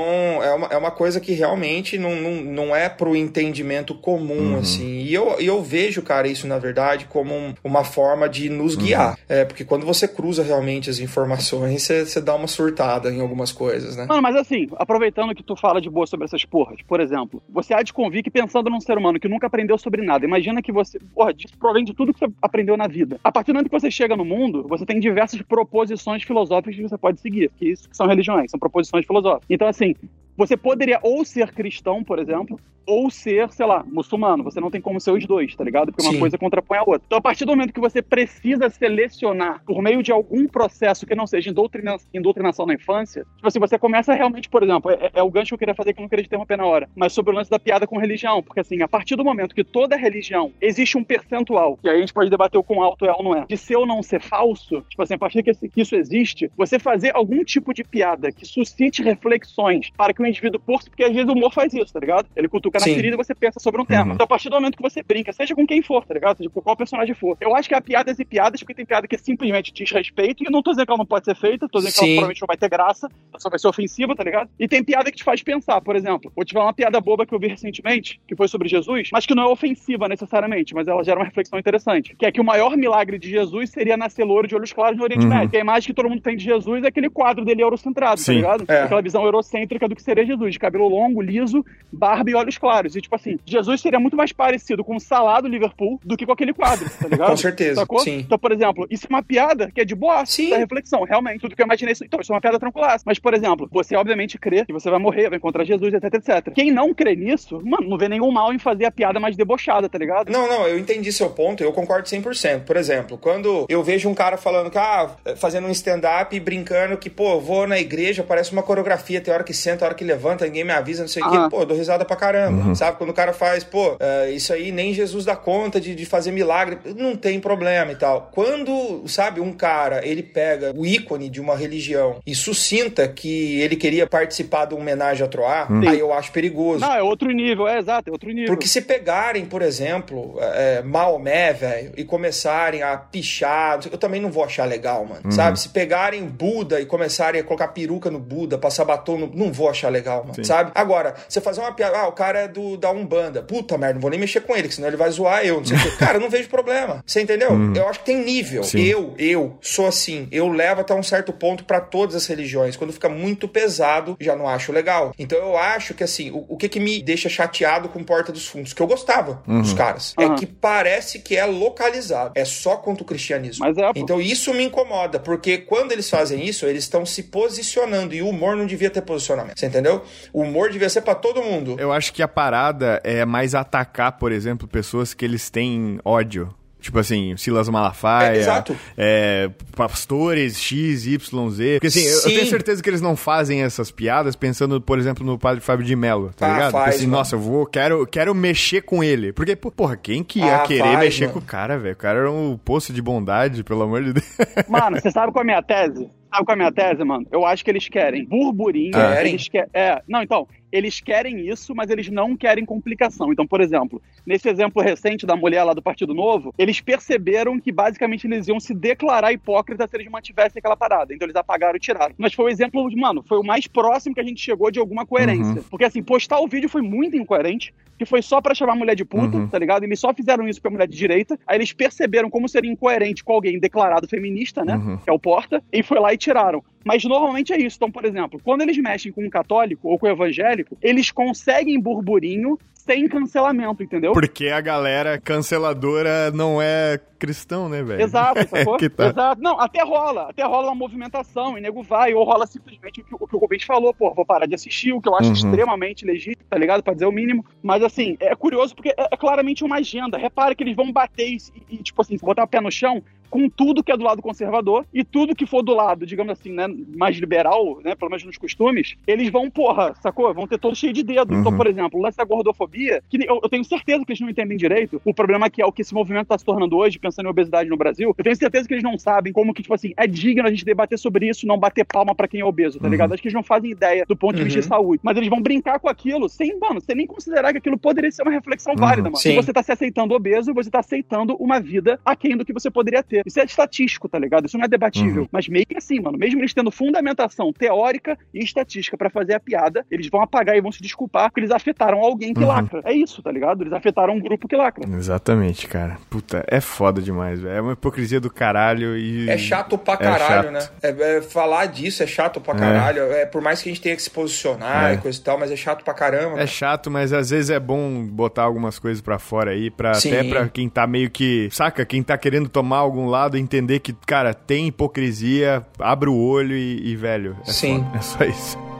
é uma, é uma coisa que realmente não, não, não é pro entendimento comum, uhum. assim. E eu, eu vejo, cara, isso, na verdade, como um, uma forma de nos guiar. Uhum. É, porque quando você cruza realmente as informações, você, você dá uma surtada em algumas coisas, né? Mano, mas assim, aproveitando que tu fala de boa sobre essas porras, por exemplo, você há de convir que pensando num ser humano que nunca aprendeu sobre nada, imagina que você, porra, provém de tudo que você aprendeu na vida. A partir do momento que você chega no mundo, você tem diversas proposições filosóficas que você pode seguir, que isso que são religiões, são proposições filosóficas. Então, assim, você poderia ou ser cristão, por exemplo, ou ser, sei lá, muçulmano. Você não tem como ser os dois, tá ligado? Porque uma Sim. coisa contrapõe a outra. Então, a partir do momento que você precisa selecionar por meio de algum processo que não seja indoutrina indoutrinação na infância, tipo assim, você começa realmente, por exemplo, é, é, o gancho que eu queria fazer que eu não queria interromper na hora, mas sobre o lance da piada com religião. Porque assim, a partir do momento que toda religião existe um percentual, e aí a gente pode debater o quão alto é ou não é, de ser ou não ser falso, tipo assim, a partir que isso existe, você fazer algum tipo de piada que suscite reflexões para que o indivíduo possa, porque às vezes o humor faz isso, tá ligado? Ele cutuca na Sim. ferida você pensa sobre um tema. Uhum. Então, a partir do momento que você brinca, seja com quem for, tá ligado? Seja com qual personagem for. Eu acho que há piadas e piadas, porque tem piada que simplesmente diz respeito, e eu não tô dizendo que ela não pode ser feita, tô dizendo Sim. que ela provavelmente não vai ter graça, ela só vai ser ofensiva, tá ligado? E tem piada que te faz pensar, por exemplo. Vou te falar uma piada boba que eu vi recentemente, que foi sobre Jesus, mas que não é ofensiva necessariamente, mas ela gera uma reflexão interessante. Que é que o maior milagre de Jesus seria nascer louro de olhos claros no Oriente uhum. Médio. a imagem que todo mundo tem de Jesus é aquele quadro dele eurocentrado, tá Sim. tá ligado? É. Aquela visão eurocêntrica do que seria Jesus, de cabelo longo, liso, barba e olhos claros. E tipo assim, Jesus seria muito mais parecido com o salado Liverpool do que com aquele quadro, tá ligado? com certeza. Sacou? Sim. Então, por exemplo, isso é uma piada que é de boa Sim. da reflexão, realmente. Tudo que eu imaginei. Então, isso é uma piada tranquila. Mas, por exemplo, você obviamente crê que você vai morrer, vai encontrar Jesus, etc, etc. Quem não crê nisso, mano, não vê nenhum mal em fazer a piada mais debochada, tá ligado? Não, não, eu entendi seu ponto, eu concordo 100%. Por exemplo, quando eu vejo um cara falando que, ah, fazendo um stand-up e brincando que, pô, vou na igreja, parece uma coreografia, tem hora que senta, hora que levanta, ninguém me avisa, não sei o quê, pô, eu dou risada pra caramba, uhum. sabe? Quando o cara faz, pô, uh, isso aí nem Jesus dá conta de, de fazer milagre, não tem problema e tal. Quando, sabe, um cara, ele pega o ícone de uma religião e sucinta que ele queria participar de uma homenagem a Troar, uhum. aí eu acho perigoso. Não, é outro nível, é exato, é outro nível. Porque se pegarem, por exemplo, é, Maomé, velho, e começarem a pichar, eu também não vou achar legal, mano, uhum. sabe? Se pegarem Buda e começarem a colocar peruca no Buda, passar batom no... Não vou achar legal, mano, Sim. sabe? Agora, você fazer uma piada, ah, o cara é do, da Umbanda, puta merda, não vou nem mexer com ele, senão ele vai zoar eu, não sei o que. Cara, eu não vejo problema, você entendeu? Uhum. Eu acho que tem nível. Sim. Eu, eu sou assim, eu levo até um certo ponto para todas as religiões. Quando fica muito pesado, já não acho legal. Então eu acho que assim, o, o que que me deixa chateado com Porta dos Fundos, que eu gostava uhum. dos caras, uhum. é que parece que é localizado, é só contra o cristianismo. Mas é, então isso me incomoda, porque quando eles fazem isso, eles estão se posicionando e o humor não devia ter posicionamento. Você entendeu? O humor devia ser para todo mundo. Eu acho que a parada é mais atacar, por exemplo, pessoas que eles têm ódio. Tipo assim, Silas Malafaia. É, exato. É, pastores X, Y, Z. Porque assim, eu, eu, tenho certeza que eles não fazem essas piadas pensando, por exemplo, no padre Fábio de Mello, tá ah, ligado? Faz, assim, nossa, eu vou, quero, quero mexer com ele. Porque, porra, quem que ia ah, querer faz, mexer mano. com o cara, velho? O cara era um poço de bondade, pelo amor de Deus. Mano, você sabe qual é a minha tese? Sabe qual é a minha tese, mano? Eu acho que eles querem burburinho. Querem? Eles querem, é, não, então, eles querem isso, mas eles não querem complicação. Então, por exemplo, nesse exemplo recente da mulher lá do Partido Novo, eles perceberam que basicamente eles iam se declarar hipócritas se eles mantivessem aquela parada. Então eles apagaram e tiraram. Mas foi o exemplo, mano, foi o mais próximo que a gente chegou de alguma coerência. Uhum. Porque assim, postar o vídeo foi muito incoerente, que foi só para chamar a mulher de puta, uhum. tá ligado? Eles só fizeram isso pra mulher de direita. Aí eles perceberam como seria incoerente com alguém declarado feminista, né? Uhum. Que é o Porta, e foi lá e tiraram. Mas normalmente é isso. Então, por exemplo, quando eles mexem com um católico ou com um evangélico, eles conseguem burburinho sem cancelamento, entendeu? Porque a galera canceladora não é cristão, né, velho? Exato, sacou? tá. Exato. Não, até rola, até rola uma movimentação, e nego vai, ou rola simplesmente o que o, que o Rubens falou, pô, vou parar de assistir, o que eu acho uhum. extremamente legítimo, tá ligado? Pra dizer o mínimo. Mas assim, é curioso porque é, é claramente uma agenda. Repara que eles vão bater e, e tipo assim, botar o pé no chão, com tudo que é do lado conservador e tudo que for do lado, digamos assim, né, mais liberal, né, pelo menos nos costumes, eles vão, porra, sacou? Vão ter todo cheio de dedo. Então, uhum. Então, por exemplo, o lance da gordofobia, que eu, eu, tenho certeza que eles não entendem direito o problema que é o que esse movimento está se tornando hoje, pensando em obesidade no Brasil, eu tenho certeza que eles não sabem como que, tipo assim, é digno a gente debater sobre isso, não bater palma para quem é obeso, tá uhum. ligado? Acho que eles não fazem ideia do ponto de vista de uhum. saúde. Mas eles vão brincar com aquilo sem, mano, sem nem considerar que aquilo poderia ser uma reflexão uhum. válida, mano. Sim. Se você tá se aceitando obeso, você tá aceitando uma vida aquém do que você poderia ter. Isso é estatístico tá ligado? Isso não é debatível. Uhum. Mas meio que assim, mano, mesmo eles tendo fundamentação teórica e estatística para fazer a piada, eles vão apagar e vão se desculpar porque eles afetaram alguém que uhum. Lacra. É isso, tá ligado? Eles afetaram um grupo que lacra. Exatamente, cara. Puta, é foda demais, velho. É uma hipocrisia do caralho e. É chato pra é caralho, é né? É, é, falar disso é chato pra é. caralho. É. por mais que a gente tenha que se posicionar e coisa e tal, mas é chato pra caramba. É chato, mas às vezes é bom botar algumas coisas pra fora aí, pra, até pra quem tá meio que. Saca? Quem tá querendo tomar algum lado entender que que, cara, tem hipocrisia, abre o olho e, e velho. É Sim. Só, é só isso.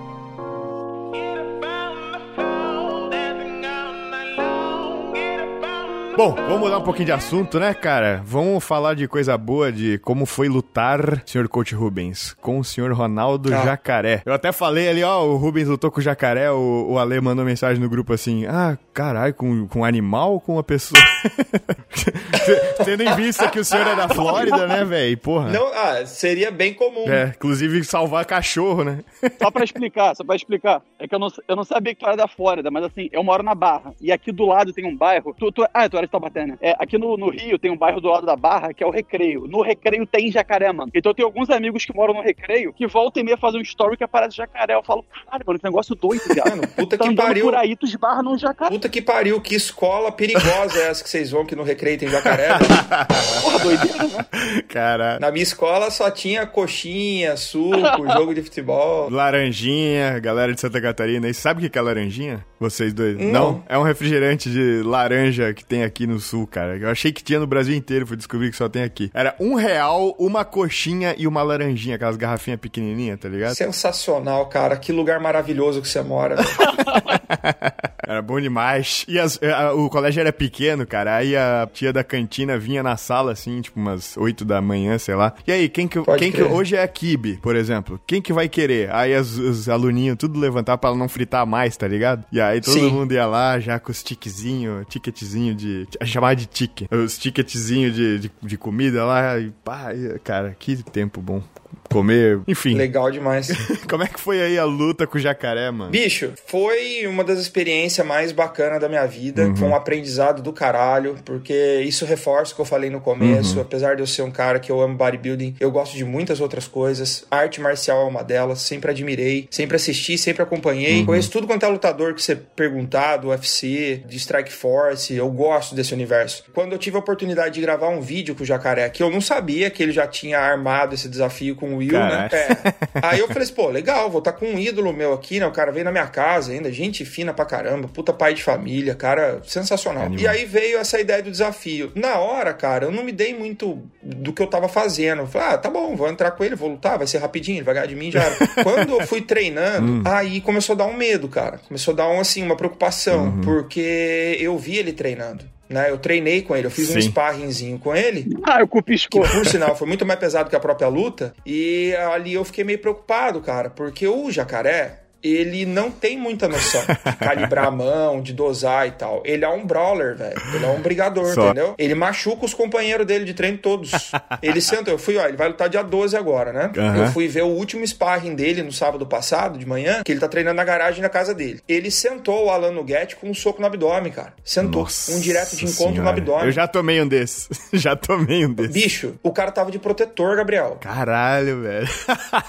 Bom, vamos mudar um pouquinho de assunto, né, cara? Vamos falar de coisa boa, de como foi lutar, senhor coach Rubens, com o senhor Ronaldo ah. Jacaré. Eu até falei ali, ó, o Rubens lutou com o Jacaré, o, o Ale mandou mensagem no grupo assim, ah, caralho, com, com um animal ou com uma pessoa? Tendo em vista que o senhor é da Flórida, né, velho? Porra. Não, ah, seria bem comum. É, inclusive salvar cachorro, né? Só pra explicar, só pra explicar. É que eu não, eu não sabia que tu era da Flórida, mas assim, eu moro na Barra. E aqui do lado tem um bairro. Tu, tu, ah, tu era de Taubaté, né? É, aqui no, no Rio tem um bairro do lado da Barra que é o Recreio. No Recreio tem jacaré, mano. Então tem alguns amigos que moram no Recreio que voltam e meia fazem um story que aparece jacaré. Eu falo, caralho, mano, esse negócio doido, cara. Mano, puta tá que pariu. por aí, tu esbarra num jacaré. Puta que pariu, que escola perigosa é essa que vocês vão que no Recreio tem jacaré, né? Porra, doideira, né? Cara. Na minha escola só tinha coxinha, suco, jogo de futebol. Laranjinha, galera de Santa Catarina. E sabe o que é laranjinha? Vocês dois? Não. Não. É um refrigerante de laranja que tem aqui no sul, cara. Eu achei que tinha no Brasil inteiro, fui descobrir que só tem aqui. Era um real, uma coxinha e uma laranjinha, aquelas garrafinhas pequenininhas, tá ligado? Sensacional, cara. Que lugar maravilhoso que você mora. era bom demais. E as, a, o colégio era pequeno, cara. Aí a tia da cantina vinha na sala, assim, tipo umas 8 da manhã, sei lá. E aí, quem que, quem que hoje é a Kibe, por exemplo? Quem que vai querer? Aí as, os aluninhos tudo levantar pra ela não fritar mais, tá ligado? E aí todo Sim. mundo ia lá já com os tiquezinho, ticketzinho de. A chamar de tique. Os ticketzinho de, de, de comida lá. E pá, cara, que tempo bom comer, enfim. Legal demais. Como é que foi aí a luta com o jacaré, mano? Bicho, foi uma das experiências mais bacanas da minha vida. Uhum. Foi um aprendizado do caralho, porque isso reforça o que eu falei no começo. Uhum. Apesar de eu ser um cara que eu amo bodybuilding, eu gosto de muitas outras coisas. arte marcial é uma delas, sempre admirei, sempre assisti, sempre acompanhei. Uhum. Conheço tudo quanto é lutador que você perguntar, do UFC, de Strike Force, eu gosto desse universo. Quando eu tive a oportunidade de gravar um vídeo com o jacaré aqui, eu não sabia que ele já tinha armado esse desafio com o Will, né? É. Aí eu falei assim, pô, legal, vou estar tá com um ídolo meu aqui, né? O cara veio na minha casa ainda, gente fina pra caramba, puta pai de família, cara, sensacional. Animal. E aí veio essa ideia do desafio. Na hora, cara, eu não me dei muito do que eu tava fazendo. Eu falei, ah, tá bom, vou entrar com ele, vou lutar, vai ser rapidinho, ele vai ganhar de mim já. Quando eu fui treinando, hum. aí começou a dar um medo, cara. Começou a dar um, assim, uma preocupação, uhum. porque eu vi ele treinando. Né? Eu treinei com ele, eu fiz Sim. um sparringzinho com ele. Ah, eu cupiscou. Que, por sinal, foi muito mais pesado que a própria luta. E ali eu fiquei meio preocupado, cara, porque o jacaré, ele não tem muita noção de calibrar a mão, de dosar e tal. Ele é um brawler, velho. Ele é um brigador, Só. entendeu? Ele machuca os companheiros dele de treino todos. ele senta, eu fui, ó, ele vai lutar dia 12 agora, né? Uhum. Eu fui ver o último sparring dele no sábado passado, de manhã, que ele tá treinando na garagem da casa dele. Ele sentou o Alan Nugget com um soco no abdômen, cara. Sentou. Nossa um direto de encontro senhora. no abdômen. Eu já tomei um desses. já tomei um desses. Bicho, o cara tava de protetor, Gabriel. Caralho, velho.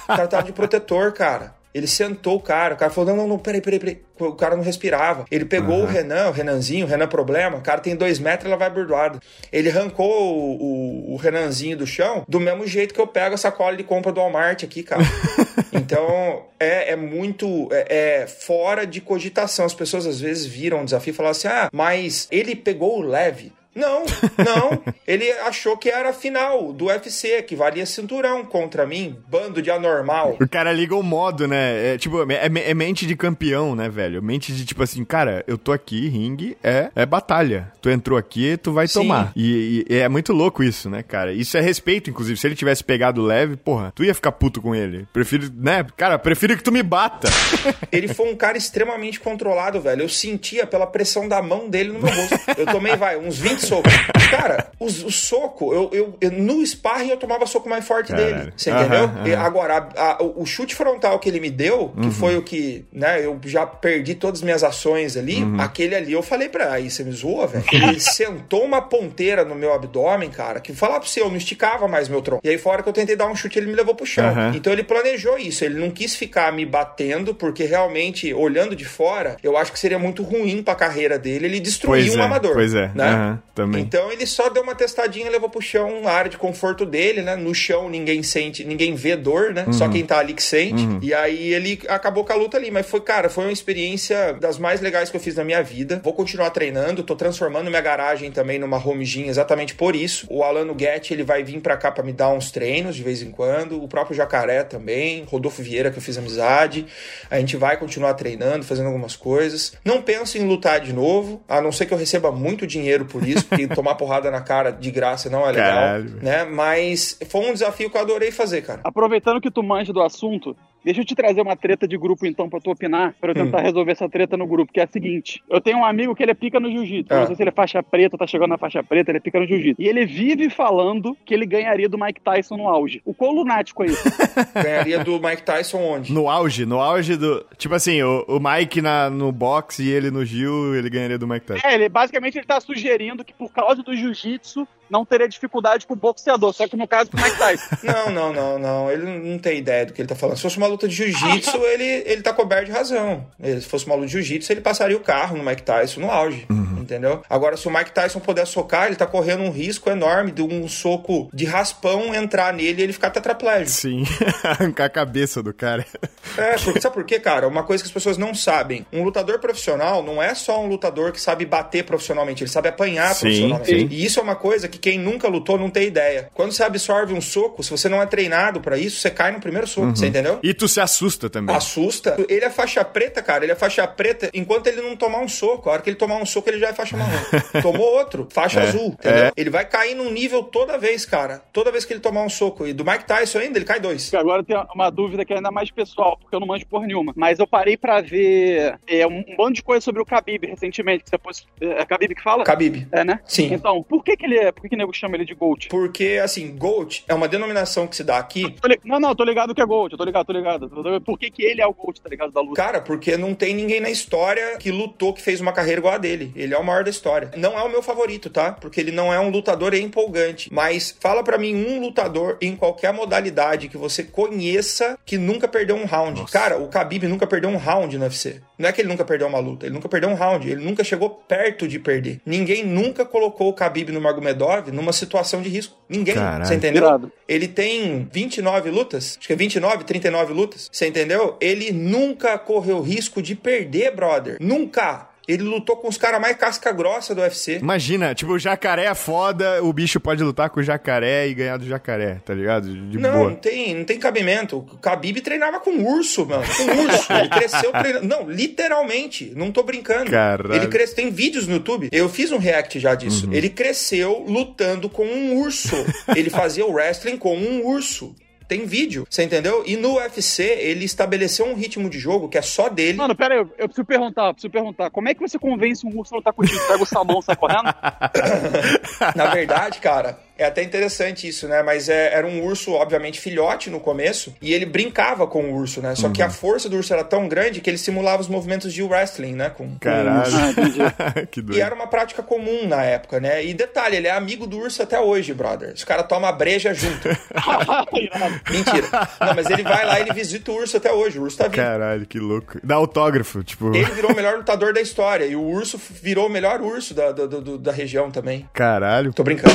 o cara tava de protetor, cara. Ele sentou o cara, o cara falou: não, não, não, peraí, peraí, peraí. O cara não respirava. Ele pegou uhum. o Renan, o Renanzinho, o Renan Problema, o cara tem dois metros, ela vai burdoada. Ele arrancou o, o, o, Renanzinho do chão do mesmo jeito que eu pego a sacola de compra do Walmart aqui, cara. então, é, é muito é, é, fora de cogitação. As pessoas às vezes viram o desafio e falaram assim: ah, mas ele pegou o leve. Não, não. Ele achou que era a final do UFC, que valia cinturão contra mim, bando de anormal. O cara liga o modo, né? É, tipo, é, é, mente de campeão, né, velho? Mente de tipo assim, cara, eu tô aqui, ringue, é, é batalha. Tu entrou aqui, tu vai Sim. tomar. E, e, é muito louco isso, né, cara? Isso é respeito, inclusive. Se ele tivesse pegado leve, porra, tu ia ficar puto com ele. Prefiro, né? Cara, prefiro que tu me bata. ele foi um cara extremamente controlado, velho. Eu sentia pela pressão da mão dele no meu rosto. Eu tomei, vai, uns 20 soco. Cara, o, o soco, eu, eu, eu, no sparring eu tomava soco mais forte Caralho. dele. Você entendeu? Uhum, uhum. Agora, a, a, o chute frontal que ele me deu, que uhum. foi o que, né, eu já perdi todas as minhas ações ali, uhum. aquele ali eu falei pra aí, você me zoou, velho? Ele sentou uma ponteira no meu abdômen, cara, que falar pra você, eu não esticava mais meu tronco. E aí, fora que eu tentei dar um chute, ele me levou pro chão. Então ele planejou isso, ele não quis ficar me batendo, porque realmente, olhando de fora, eu acho que seria muito ruim pra carreira dele ele destruir pois um é, amador. Pois é, né? Também. Então ele só deu uma testadinha, levou pro chão, a área de conforto dele, né? No chão ninguém sente, ninguém vê dor, né? Uhum. Só quem tá ali que sente. Uhum. E aí ele acabou com a luta ali. Mas foi, cara, foi uma experiência das mais legais que eu fiz na minha vida. Vou continuar treinando, tô transformando minha garagem também numa home gym exatamente por isso. O Alano Guetti, ele vai vir pra cá pra me dar uns treinos de vez em quando. O próprio Jacaré também. Rodolfo Vieira, que eu fiz amizade. A gente vai continuar treinando, fazendo algumas coisas. Não penso em lutar de novo, a não ser que eu receba muito dinheiro por isso. Porque tomar porrada na cara de graça não é legal, Caralho. né? Mas foi um desafio que eu adorei fazer, cara. Aproveitando que tu manja do assunto, Deixa eu te trazer uma treta de grupo, então, pra tu opinar, pra eu tentar hum. resolver essa treta no grupo, que é a seguinte. Eu tenho um amigo que ele é pica no jiu-jitsu. Ah. Não sei se ele é faixa preta, tá chegando na faixa preta, ele é pica no jiu-jitsu. E ele vive falando que ele ganharia do Mike Tyson no auge. O quão lunático é isso? ganharia do Mike Tyson onde? No auge, no auge do... Tipo assim, o, o Mike na, no boxe e ele no Gil, ele ganharia do Mike Tyson. É, ele, basicamente ele tá sugerindo que por causa do jiu-jitsu, não teria dificuldade com o boxeador, só que no caso com o Mike Tyson. não, não, não, não. Ele não tem ideia do que ele tá falando. Se fosse uma luta de jiu-jitsu, ele, ele tá coberto de razão. Se fosse uma luta de jiu-jitsu, ele passaria o carro no Mike Tyson no auge. Uhum. Entendeu? Agora, se o Mike Tyson puder socar, ele tá correndo um risco enorme de um soco de raspão entrar nele e ele ficar tetraplégico. Sim, arrancar a cabeça do cara. É, porque, sabe por quê, cara? Uma coisa que as pessoas não sabem: um lutador profissional não é só um lutador que sabe bater profissionalmente, ele sabe apanhar sim, profissionalmente. Sim. E isso é uma coisa que quem nunca lutou não tem ideia. Quando você absorve um soco, se você não é treinado para isso, você cai no primeiro soco, uhum. você entendeu? E tu se assusta também. Assusta. Ele é faixa preta, cara. Ele é faixa preta enquanto ele não tomar um soco. A hora que ele tomar um soco, ele já é faixa marrom. Tomou outro, faixa é, azul, entendeu? É. Ele vai cair num nível toda vez, cara. Toda vez que ele tomar um soco. E do Mike Tyson ainda, ele cai dois. Agora tem uma dúvida que é ainda mais pessoal, porque eu não manjo porra nenhuma. Mas eu parei pra ver é, um, um bando de coisa sobre o Khabib recentemente. Que você pôs, é, é Khabib que fala? Khabib. É, né? Sim. Então, por que que ele é... Por que que o nego chama ele de GOAT? Porque, assim, GOAT é uma denominação que se dá aqui... Não, não, tô ligado que é GOAT. Eu tô ligado, tô ligado. Por que que ele é o GOAT, tá ligado, da luta? Cara, porque não tem ninguém na história que lutou, que fez uma carreira igual a dele. Ele é o maior da história. Não é o meu favorito, tá? Porque ele não é um lutador empolgante. Mas fala para mim um lutador em qualquer modalidade que você conheça que nunca perdeu um round. Nossa. Cara, o Khabib nunca perdeu um round no UFC. Não é que ele nunca perdeu uma luta, ele nunca perdeu um round, ele nunca chegou perto de perder. Ninguém nunca colocou o Khabib no Magomedov numa situação de risco. Ninguém. Caralho. Você entendeu? Ele tem 29 lutas, acho que é 29, 39 lutas. Você entendeu? Ele nunca correu risco de perder, brother. Nunca. Ele lutou com os caras mais casca grossa do UFC. Imagina, tipo, o jacaré é foda, o bicho pode lutar com o jacaré e ganhar do jacaré, tá ligado? De não, boa. não tem, não tem cabimento. O Khabib treinava com urso, mano. Com urso. Ele cresceu treinando. Não, literalmente. Não tô brincando. Caralho. Ele cresceu. Tem vídeos no YouTube. Eu fiz um react já disso. Uhum. Ele cresceu lutando com um urso. Ele fazia o wrestling com um urso. Tem vídeo, você entendeu? E no UFC, ele estabeleceu um ritmo de jogo que é só dele. Mano, pera aí, eu, eu preciso perguntar, eu preciso perguntar. Como é que você convence um urso a lutar contigo? Pega o salmão, sai correndo? Na verdade, cara, é até interessante isso, né? Mas é, era um urso, obviamente, filhote no começo, e ele brincava com o urso, né? Só uhum. que a uhum. força do urso era tão grande que ele simulava os movimentos de wrestling, né? Com, Caralho. Ah, que doido. E era uma prática comum na época, né? E detalhe, ele é amigo do urso até hoje, brother. Os caras tomam breja junto. Mentira. Não, mas ele vai lá e ele visita o urso até hoje. O urso tá vivo. Caralho, que louco. Dá autógrafo, tipo. Ele virou o melhor lutador da história. E o urso virou o melhor urso da, da, da, da região também. Caralho. Tô brincando.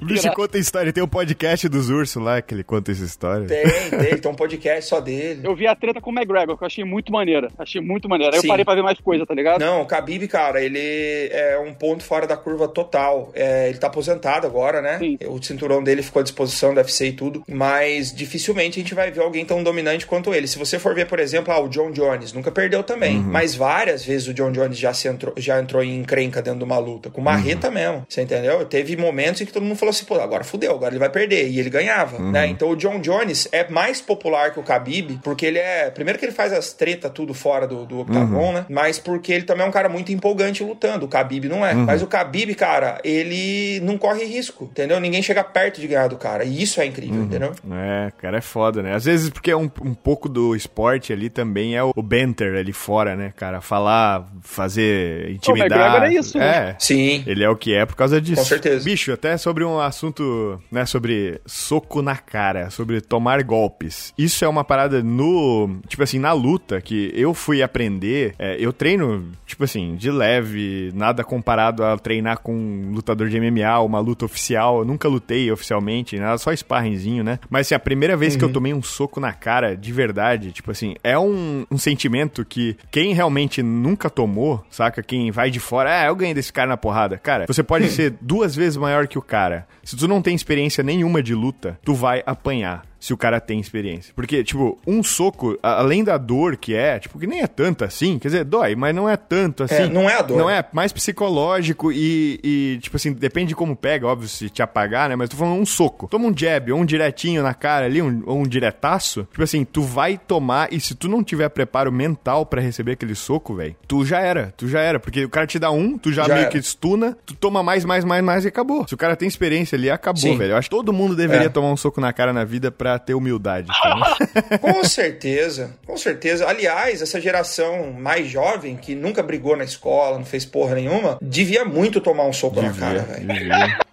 O bicho conta história. Tem um podcast dos ursos lá que ele conta essa história. Tem, tem. Tem um podcast só dele. Eu vi a treta com o McGregor, que eu achei muito maneira. Achei muito maneira. Aí Sim. eu parei pra ver mais coisa, tá ligado? Não, o Khabib, cara, ele é um ponto fora da curva total. É, ele tá aposentado agora, né? Sim. O cinturão dele ficou à disposição do UFC e tudo. Mas dificilmente a gente vai ver alguém tão dominante quanto ele. Se você for ver, por exemplo, ah, o John Jones, nunca perdeu também. Uhum. Mas várias vezes o John Jones já, se entrou, já entrou em encrenca dentro de uma luta. Com marreta uhum. mesmo. Você entendeu? Teve momentos em que todo mundo falou assim, pô, agora fudeu, agora ele vai perder. E ele ganhava, uhum. né? Então o John Jones é mais popular que o Khabib, porque ele é... Primeiro que ele faz as tretas tudo fora do, do octagon, uhum. né? Mas porque ele também é um cara muito empolgante lutando. O Khabib não é. Uhum. Mas o Khabib, cara, ele não corre risco, entendeu? Ninguém chega perto de ganhar do cara. E isso é incrível, uhum. entendeu? É, cara é foda, né? Às vezes porque é um, um pouco do esporte ali também é o, o banter ali fora, né, cara? Falar, fazer intimidar. O é isso, né? É. Sim. Ele é o que é por causa disso. Certeza. Bicho, até sobre um assunto, né, sobre soco na cara, sobre tomar golpes. Isso é uma parada no, tipo assim, na luta que eu fui aprender, é, eu treino, tipo assim, de leve, nada comparado a treinar com um lutador de MMA, uma luta oficial. Eu nunca lutei oficialmente, nada, só sparringzinho, né? Mas assim, a primeira vez uhum. que eu uhum. tomei um soco na cara, de verdade, tipo assim, é um, um sentimento que quem realmente nunca tomou, saca? Quem vai de fora, ah, eu ganhei desse cara na porrada. Cara, você pode ser duas vezes maior que o cara. Se tu não tem experiência nenhuma de luta, tu vai apanhar. Se o cara tem experiência. Porque, tipo, um soco, além da dor que é, tipo, que nem é tanto assim, quer dizer, dói, mas não é tanto assim. É, não é a dor. Não é mais psicológico e, e, tipo assim, depende de como pega, óbvio, se te apagar, né? Mas tô falando um soco. Toma um jab ou um diretinho na cara ali, um, ou um diretaço, tipo assim, tu vai tomar e se tu não tiver preparo mental para receber aquele soco, velho, tu já era, tu já era. Porque o cara te dá um, tu já, já meio era. que stuna, tu toma mais, mais, mais, mais e acabou. Se o cara tem experiência ali, acabou, velho. Eu acho que todo mundo deveria é. tomar um soco na cara na vida pra ter humildade. Tá com certeza, com certeza. Aliás, essa geração mais jovem, que nunca brigou na escola, não fez porra nenhuma, devia muito tomar um soco devia, na cara, velho.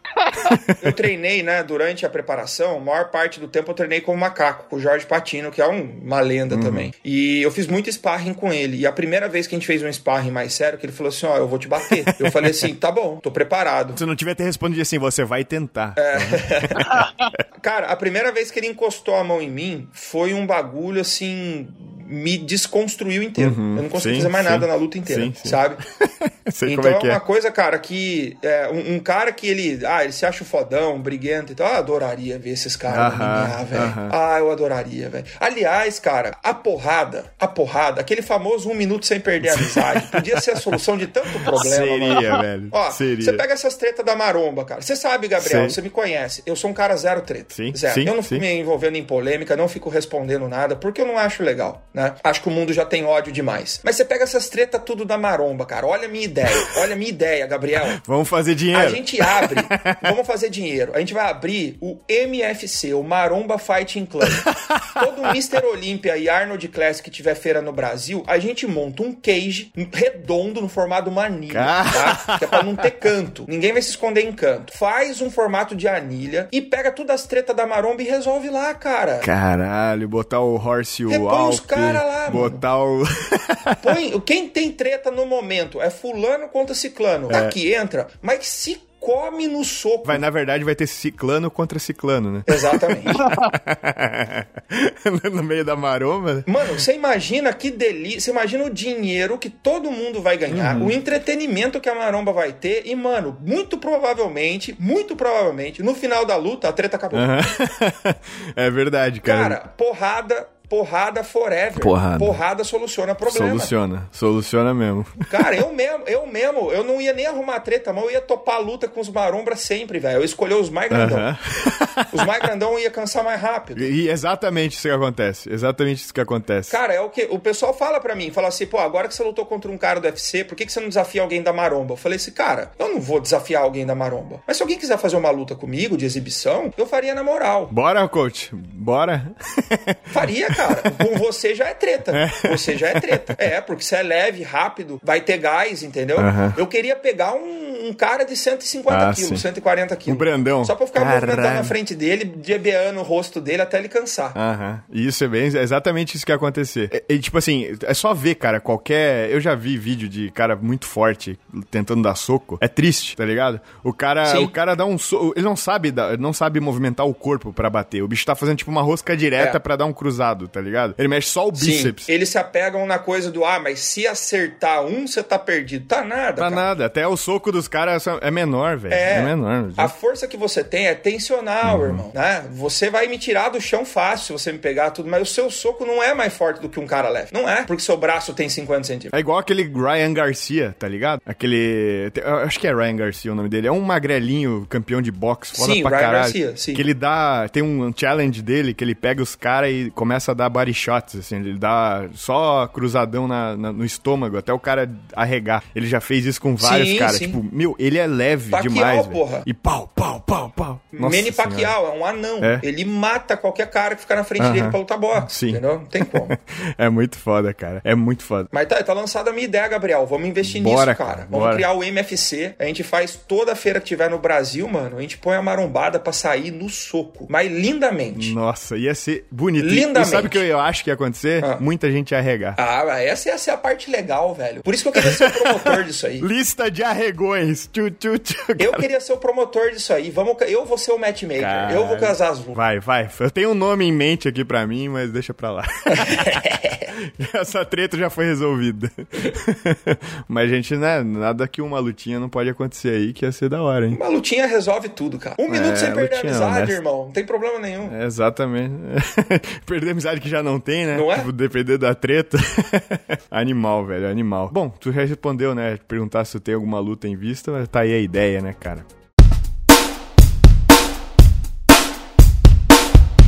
eu treinei, né, durante a preparação, a maior parte do tempo eu treinei como macaco, com o Jorge Patino, que é um, uma lenda uhum. também. E eu fiz muito sparring com ele. E a primeira vez que a gente fez um sparring mais sério, que ele falou assim: Ó, oh, eu vou te bater. Eu falei assim: tá bom, tô preparado. Se não tiver ter respondido assim, você vai tentar. É. Cara, a primeira vez que ele encostou a mão em mim foi um bagulho assim me desconstruiu inteiro. Uhum, eu não consegui sim, fazer mais sim, nada na luta inteira, sim, sabe? então é, é, uma é. coisa, cara, que é, um, um, cara que ele, ah, ele se acha fodão, briguento e tal, eu adoraria ver esses caras uh -huh, velho. Uh -huh. Ah, eu adoraria, velho. Aliás, cara, a porrada, a porrada, aquele famoso um minuto sem perder a amizade, podia ser a solução de tanto problema, Seria, mano. velho. Ó, Seria. você pega essas tretas da maromba, cara. Você sabe, Gabriel, você me conhece. Eu sou um cara zero treta. Sim, zero. eu não fico me envolvendo em polêmica, não fico respondendo nada, porque eu não acho legal né? Acho que o mundo já tem ódio demais. Mas você pega essas tretas tudo da maromba, cara. Olha a minha ideia. Olha a minha ideia, Gabriel. Vamos fazer dinheiro. A gente abre. vamos fazer dinheiro. A gente vai abrir o MFC, o Maromba Fighting Club. Todo Mr. Olímpia e Arnold Classic que tiver feira no Brasil, a gente monta um cage redondo no formato de uma anilha, tá? Que é pra não ter canto. Ninguém vai se esconder em canto. Faz um formato de anilha e pega todas as tretas da maromba e resolve lá, cara. Caralho, botar o Horse e o Alp. Os caras lá, Botar o. Põe, quem tem treta no momento é fulano contra ciclano. É. Aqui entra, mas se come no soco. Vai, na verdade, vai ter ciclano contra ciclano, né? Exatamente. no meio da maroma. Mano, você imagina que delícia. Você imagina o dinheiro que todo mundo vai ganhar, uhum. o entretenimento que a maromba vai ter. E, mano, muito provavelmente, muito provavelmente, no final da luta, a treta acabou. Uhum. é verdade, cara. Cara, porrada porrada forever. Porrada. Porrada soluciona problema. Soluciona, soluciona mesmo. Cara, eu mesmo, eu mesmo, eu não ia nem arrumar treta, mas eu ia topar a luta com os marombras sempre, velho. Eu escolhi os mais grandão. Os mais grandão ia cansar mais rápido. E exatamente isso que acontece. Exatamente isso que acontece. Cara, é o que o pessoal fala para mim, fala assim, pô, agora que você lutou contra um cara do UFC, por que, que você não desafia alguém da maromba? Eu falei assim, cara, eu não vou desafiar alguém da maromba. Mas se alguém quiser fazer uma luta comigo de exibição, eu faria na moral. Bora, coach. Bora. faria, cara. Com você já é treta. É. Você já é treta. É, porque você é leve, rápido, vai ter gás, entendeu? Uhum. Eu queria pegar um, um, cara de 150 ah, quilos, sim. 140 quilos. Um Brandão. Só pra ficar Caralho. movimentando na frente dele, debeando o rosto dele até ele cansar. Uhum. Isso é bem é exatamente isso que ia acontecer. E, e, tipo assim, é só ver, cara, qualquer. Eu já vi vídeo de cara muito forte tentando dar soco. É triste, tá ligado? O cara, o cara dá um soco. Ele não sabe, não sabe movimentar o corpo para bater. O bicho tá fazendo tipo uma rosca direta é. para dar um cruzado, tá ligado? Ele mexe só o bíceps. Sim, eles se apegam na coisa do, ah, mas se acertar um, você tá perdido. Tá nada, Tá cara. nada. Até o soco dos caras é menor, velho. É, é, menor. A força que você tem é tensional, uhum. irmão, né? Você vai me tirar do chão fácil se você me pegar tudo, mas o seu soco não é mais forte do que um cara leve. Não é, porque seu braço tem 50 centímetros. É igual aquele Ryan Garcia, tá ligado? Aquele... Acho que é Ryan Garcia o nome dele. É um magrelinho campeão de boxe, foda sim, pra Ryan caralho. Garcia, sim. Que ele dá... Tem um challenge dele que ele pega os caras e começa a dar body shots, assim. Ele dá só cruzadão na, na, no estômago até o cara arregar. Ele já fez isso com vários caras. Tipo, meu, ele é leve Pacquiao, demais. Porra. E pau, pau, pau, pau. Nossa Manny Pacquiao é um anão. É? Ele mata qualquer cara que ficar na frente uh -huh. dele pra lutar boxe. Sim. Entendeu? Não tem como. é muito foda, cara. É muito foda. Mas tá, tá lançada a minha ideia, Gabriel. Vamos investir bora, nisso, cara. Vamos bora. criar o MFC. A gente faz toda a feira que tiver no Brasil, mano. A gente põe a marombada pra sair no soco. Mas lindamente. Nossa, ia ser bonito. Lindamente. E sabe Sabe o que eu acho que ia acontecer? Ah. Muita gente ia arregar. Ah, essa ia ser a parte legal, velho. Por isso que eu queria ser o promotor disso aí. Lista de arregões. Tchu, tchu, tchu, eu queria ser o promotor disso aí. Vamos, eu vou ser o matchmaker. Cara, eu vou casar as Vai, vai. Eu tenho um nome em mente aqui pra mim, mas deixa pra lá. Essa treta já foi resolvida. Mas, gente, né? Nada que uma lutinha não pode acontecer aí, que ia ser da hora, hein? Uma lutinha resolve tudo, cara. Um é, minuto sem perder a amizade, irmão. Não tem problema nenhum. É, exatamente. perder a que já não tem, né? Não é? Tipo, depender da treta. animal, velho, animal. Bom, tu já respondeu, né? Perguntar se tu tem alguma luta em vista, mas tá aí a ideia, né, cara?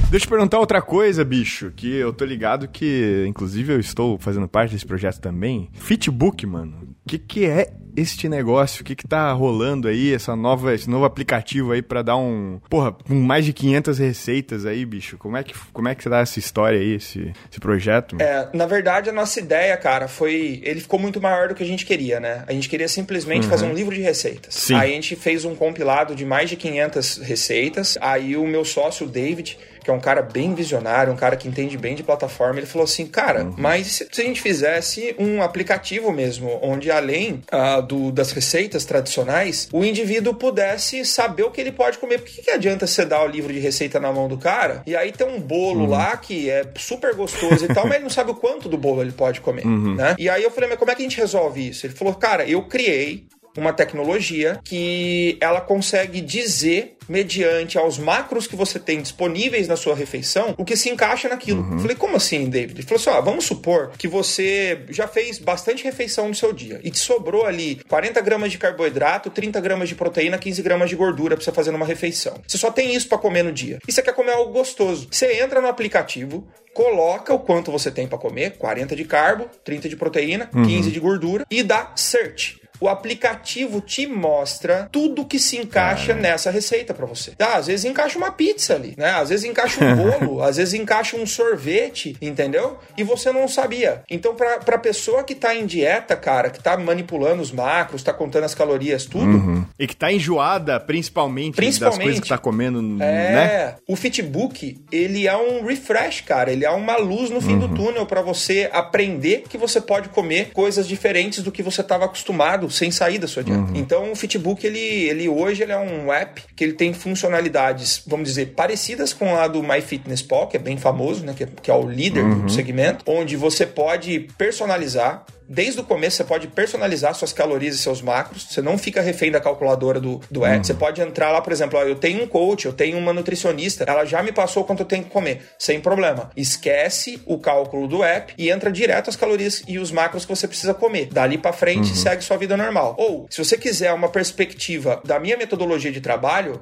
Deixa eu perguntar outra coisa, bicho, que eu tô ligado que, inclusive, eu estou fazendo parte desse projeto também. Fitbook, mano. O que, que é este negócio? O que que tá rolando aí? Essa nova, esse novo aplicativo aí para dar um... Porra, com mais de 500 receitas aí, bicho. Como é que, como é que você dá essa história aí, esse, esse projeto? Mano? É, na verdade, a nossa ideia, cara, foi... Ele ficou muito maior do que a gente queria, né? A gente queria simplesmente uhum. fazer um livro de receitas. Sim. Aí a gente fez um compilado de mais de 500 receitas. Aí o meu sócio, o David que é um cara bem visionário, um cara que entende bem de plataforma, ele falou assim, cara, uhum. mas se, a gente fizesse um aplicativo mesmo, onde além uh, do, das receitas tradicionais, o indivíduo pudesse saber o que ele pode comer. Por que, que adianta você dar o livro de receita na mão do cara e aí tem um bolo uhum. lá que é super gostoso e tal, mas ele não sabe o quanto do bolo ele pode comer, uhum. né? E aí eu falei, mas como é que a gente resolve isso? Ele falou, cara, eu criei uma tecnologia que ela consegue dizer mediante aos macros que você tem disponíveis na sua refeição, o que se encaixa naquilo. Uhum. Falei, como assim, David? Ele falou assim: ó, vamos supor que você já fez bastante refeição no seu dia e te sobrou ali 40 gramas de carboidrato, 30 gramas de proteína, 15 gramas de gordura pra você fazer numa refeição. Você só tem isso para comer no dia. E você quer comer algo gostoso. Você entra no aplicativo, coloca o quanto você tem para comer, 40 de carbo, 30 de proteína, uhum. 15 de gordura e dá search o aplicativo te mostra tudo que se encaixa nessa receita para você. Ah, às vezes encaixa uma pizza ali, né? Às vezes encaixa um bolo, às vezes encaixa um sorvete, entendeu? E você não sabia. Então, pra, pra pessoa que tá em dieta, cara, que tá manipulando os macros, tá contando as calorias, tudo. Uhum. E que tá enjoada, principalmente, principalmente das coisas que tá comendo, é, né? O Fitbook, ele é um refresh, cara. Ele é uma luz no fim uhum. do túnel para você aprender que você pode comer coisas diferentes do que você estava acostumado sem sair da sua dieta. Uhum. Então o Fitbook, ele, ele hoje ele é um app que ele tem funcionalidades, vamos dizer, parecidas com a do MyFitnessPal, que é bem famoso, né? Que, que é o líder uhum. do segmento, onde você pode personalizar desde o começo você pode personalizar suas calorias e seus macros. Você não fica refém da calculadora do, do app. Uhum. Você pode entrar lá, por exemplo, ó, eu tenho um coach, eu tenho uma nutricionista, ela já me passou quanto eu tenho que comer. Sem problema. Esquece o cálculo do app e entra direto as calorias e os macros que você precisa comer. Dali para frente, uhum. segue sua vida normal. Ou, se você quiser uma perspectiva da minha metodologia de trabalho,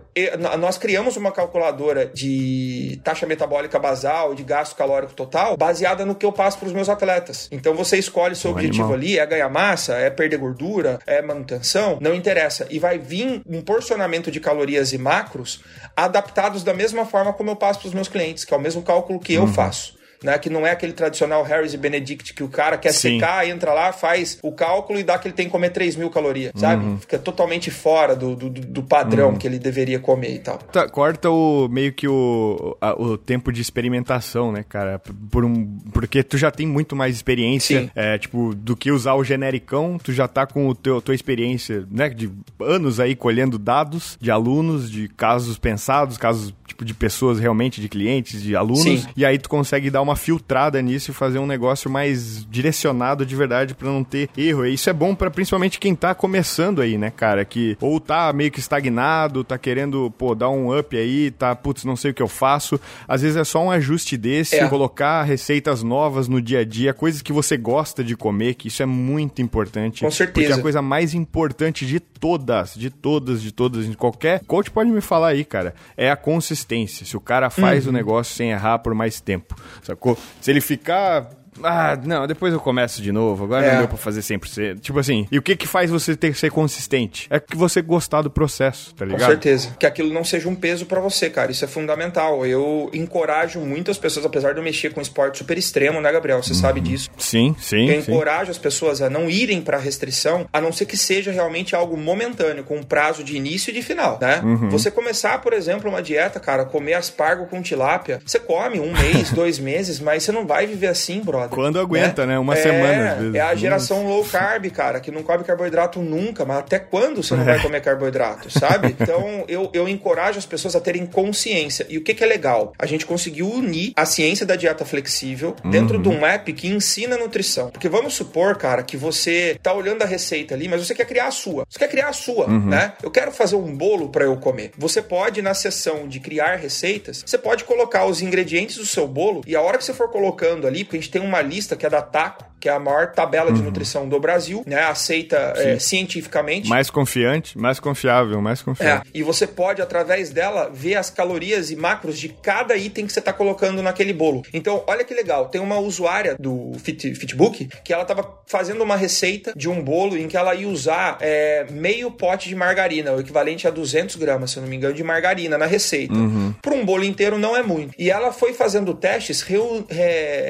nós criamos uma calculadora de taxa metabólica basal, de gasto calórico total, baseada no que eu passo para os meus atletas. Então você escolhe seu objetivo objetivo ali é ganhar massa, é perder gordura, é manutenção, não interessa. E vai vir um porcionamento de calorias e macros adaptados da mesma forma como eu passo para os meus clientes, que é o mesmo cálculo que eu uhum. faço né? Que não é aquele tradicional Harris e Benedict que o cara quer Sim. secar, entra lá, faz o cálculo e dá que ele tem que comer 3 mil calorias, sabe? Uhum. Fica totalmente fora do, do, do padrão uhum. que ele deveria comer e tal. Tá, corta o meio que o, a, o tempo de experimentação, né, cara? Por um, porque tu já tem muito mais experiência, é, tipo, do que usar o genericão, tu já tá com o teu, tua experiência, né, de anos aí colhendo dados de alunos, de casos pensados, casos tipo de pessoas realmente, de clientes, de alunos, Sim. e aí tu consegue dar uma filtrada nisso e fazer um negócio mais direcionado de verdade para não ter erro. E isso é bom para principalmente quem tá começando aí, né, cara, que ou tá meio que estagnado, tá querendo, pô, dar um up aí, tá, putz, não sei o que eu faço. Às vezes é só um ajuste desse, é. colocar receitas novas no dia a dia, coisas que você gosta de comer, que isso é muito importante. Com certeza. Porque a coisa mais importante de todas, de todas, de todas, de qualquer coach pode me falar aí, cara, é a consistência. Se o cara faz uhum. o negócio sem errar por mais tempo, sacou? Se ele ficar ah, não, depois eu começo de novo, agora é. não deu pra fazer 100%. Tipo assim, e o que que faz você ter que ser consistente? É que você gostar do processo, tá ligado? Com certeza. Que aquilo não seja um peso para você, cara, isso é fundamental. Eu encorajo muitas pessoas, apesar de eu mexer com esporte super extremo, né, Gabriel? Você uhum. sabe disso. Sim, sim. Eu sim. encorajo as pessoas a não irem pra restrição, a não ser que seja realmente algo momentâneo, com um prazo de início e de final, né? Uhum. Você começar, por exemplo, uma dieta, cara, comer aspargo com tilápia, você come um mês, dois meses, mas você não vai viver assim, brother. Quando aguenta, né? né? Uma é, semana, às vezes. É a geração low carb, cara, que não come carboidrato nunca, mas até quando você não vai comer carboidrato, sabe? Então, eu, eu encorajo as pessoas a terem consciência. E o que, que é legal? A gente conseguiu unir a ciência da dieta flexível dentro uhum. de um app que ensina nutrição. Porque vamos supor, cara, que você tá olhando a receita ali, mas você quer criar a sua. Você quer criar a sua, uhum. né? Eu quero fazer um bolo para eu comer. Você pode, na seção de criar receitas, você pode colocar os ingredientes do seu bolo e a hora que você for colocando ali, porque a gente tem uma lista que é da Taco, que é a maior tabela uhum. de nutrição do Brasil, né? Aceita é, cientificamente. Mais confiante, mais confiável, mais confiável. É, e você pode, através dela, ver as calorias e macros de cada item que você está colocando naquele bolo. Então, olha que legal, tem uma usuária do Fit, Fitbook que ela estava fazendo uma receita de um bolo em que ela ia usar é, meio pote de margarina, o equivalente a 200 gramas, se eu não me engano, de margarina na receita. Uhum. Para um bolo inteiro não é muito. E ela foi fazendo testes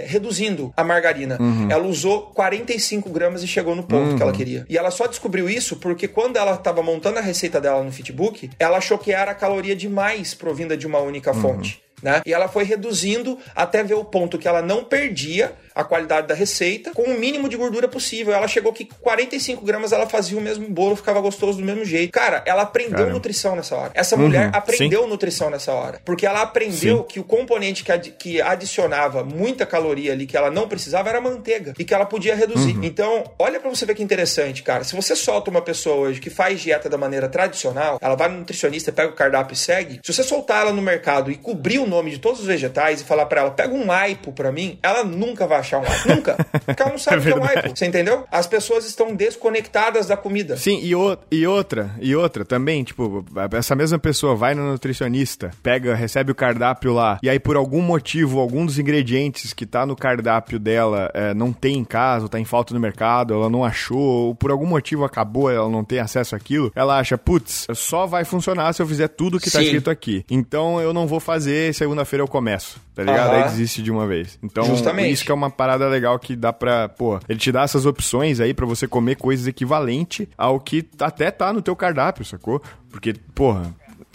reduzindo a margarina. Uhum. Ela usou 45 gramas e chegou no ponto uhum. que ela uhum. queria. E ela só descobriu isso porque quando ela estava montando a receita dela no Fitbook, ela achou que era caloria demais provinda de uma única uhum. fonte. Né? E ela foi reduzindo até ver o ponto que ela não perdia a qualidade da receita com o mínimo de gordura possível. Ela chegou que 45 gramas ela fazia o mesmo bolo, ficava gostoso do mesmo jeito. Cara, ela aprendeu Caramba. nutrição nessa hora. Essa uhum, mulher aprendeu sim. nutrição nessa hora. Porque ela aprendeu sim. que o componente que, ad que adicionava muita caloria ali que ela não precisava era manteiga e que ela podia reduzir. Uhum. Então, olha para você ver que interessante, cara. Se você solta uma pessoa hoje que faz dieta da maneira tradicional, ela vai no nutricionista, pega o cardápio e segue. Se você soltar ela no mercado e cobrir o nome de todos os vegetais e falar para ela, pega um aipo para mim, ela nunca vai achar um aipo. Nunca. Porque ela não sabe o que é um aipo. Você entendeu? As pessoas estão desconectadas da comida. Sim, e, o, e outra, e outra também, tipo, essa mesma pessoa vai no nutricionista, pega, recebe o cardápio lá, e aí por algum motivo, algum dos ingredientes que tá no cardápio dela é, não tem em casa, ou tá em falta no mercado, ela não achou, ou por algum motivo acabou, ela não tem acesso àquilo, ela acha, putz, só vai funcionar se eu fizer tudo que tá Sim. escrito aqui. Então eu não vou fazer, segunda-feira eu começo, tá ligado? Aí desiste de uma vez. Então, Justamente. isso que é uma parada legal que dá pra, pô, ele te dá essas opções aí para você comer coisas equivalente ao que até tá no teu cardápio, sacou? Porque, porra,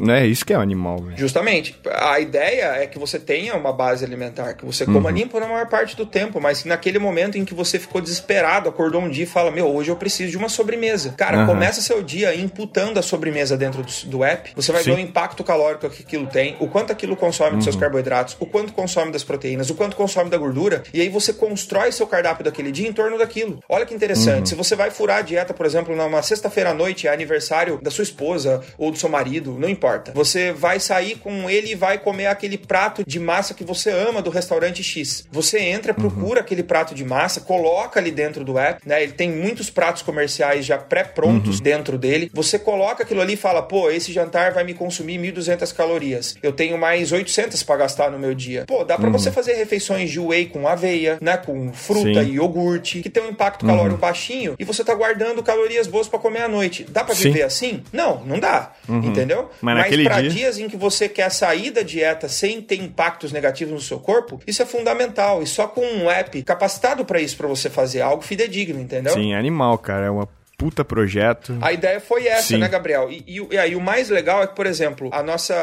é isso que é animal, velho. Justamente. A ideia é que você tenha uma base alimentar, que você coma uhum. limpo na maior parte do tempo, mas que naquele momento em que você ficou desesperado, acordou um dia e fala: Meu, hoje eu preciso de uma sobremesa. Cara, uhum. começa seu dia imputando a sobremesa dentro do, do app. Você vai Sim. ver o impacto calórico que aquilo tem, o quanto aquilo consome uhum. dos seus uhum. carboidratos, o quanto consome das proteínas, o quanto consome da gordura, e aí você constrói seu cardápio daquele dia em torno daquilo. Olha que interessante. Uhum. Se você vai furar a dieta, por exemplo, numa sexta-feira à noite, é aniversário da sua esposa ou do seu marido, não importa importa. Você vai sair com ele e vai comer aquele prato de massa que você ama do restaurante X. Você entra, procura uhum. aquele prato de massa, coloca ali dentro do app, né? Ele tem muitos pratos comerciais já pré-prontos uhum. dentro dele. Você coloca aquilo ali e fala: pô, esse jantar vai me consumir 1.200 calorias. Eu tenho mais 800 para gastar no meu dia. Pô, dá para uhum. você fazer refeições de whey com aveia, né? Com fruta Sim. e iogurte, que tem um impacto calórico uhum. baixinho e você tá guardando calorias boas para comer à noite. Dá para viver assim? Não, não dá. Uhum. Entendeu? Mas, Mas para dia... dias em que você quer sair da dieta sem ter impactos negativos no seu corpo, isso é fundamental. E só com um app capacitado para isso, para você fazer algo fidedigno, entendeu? Sim, animal, cara. É uma puta projeto. A ideia foi essa, Sim. né, Gabriel? E, e, e, aí o mais legal é que, por exemplo, a nossa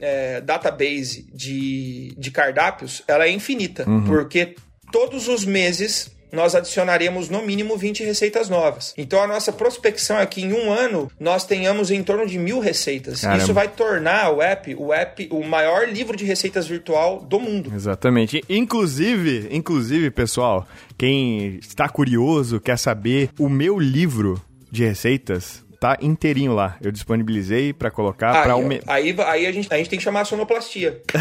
é, database de, de cardápios, ela é infinita. Uhum. Porque todos os meses nós adicionaremos no mínimo 20 receitas novas. Então a nossa prospecção é que em um ano nós tenhamos em torno de mil receitas. Caramba. Isso vai tornar o app, o app, o maior livro de receitas virtual do mundo. Exatamente. Inclusive, inclusive, pessoal, quem está curioso, quer saber, o meu livro de receitas tá inteirinho lá. Eu disponibilizei para colocar aí, para aumentar. Aí, aí a, gente, a gente tem que chamar a sonoplastia.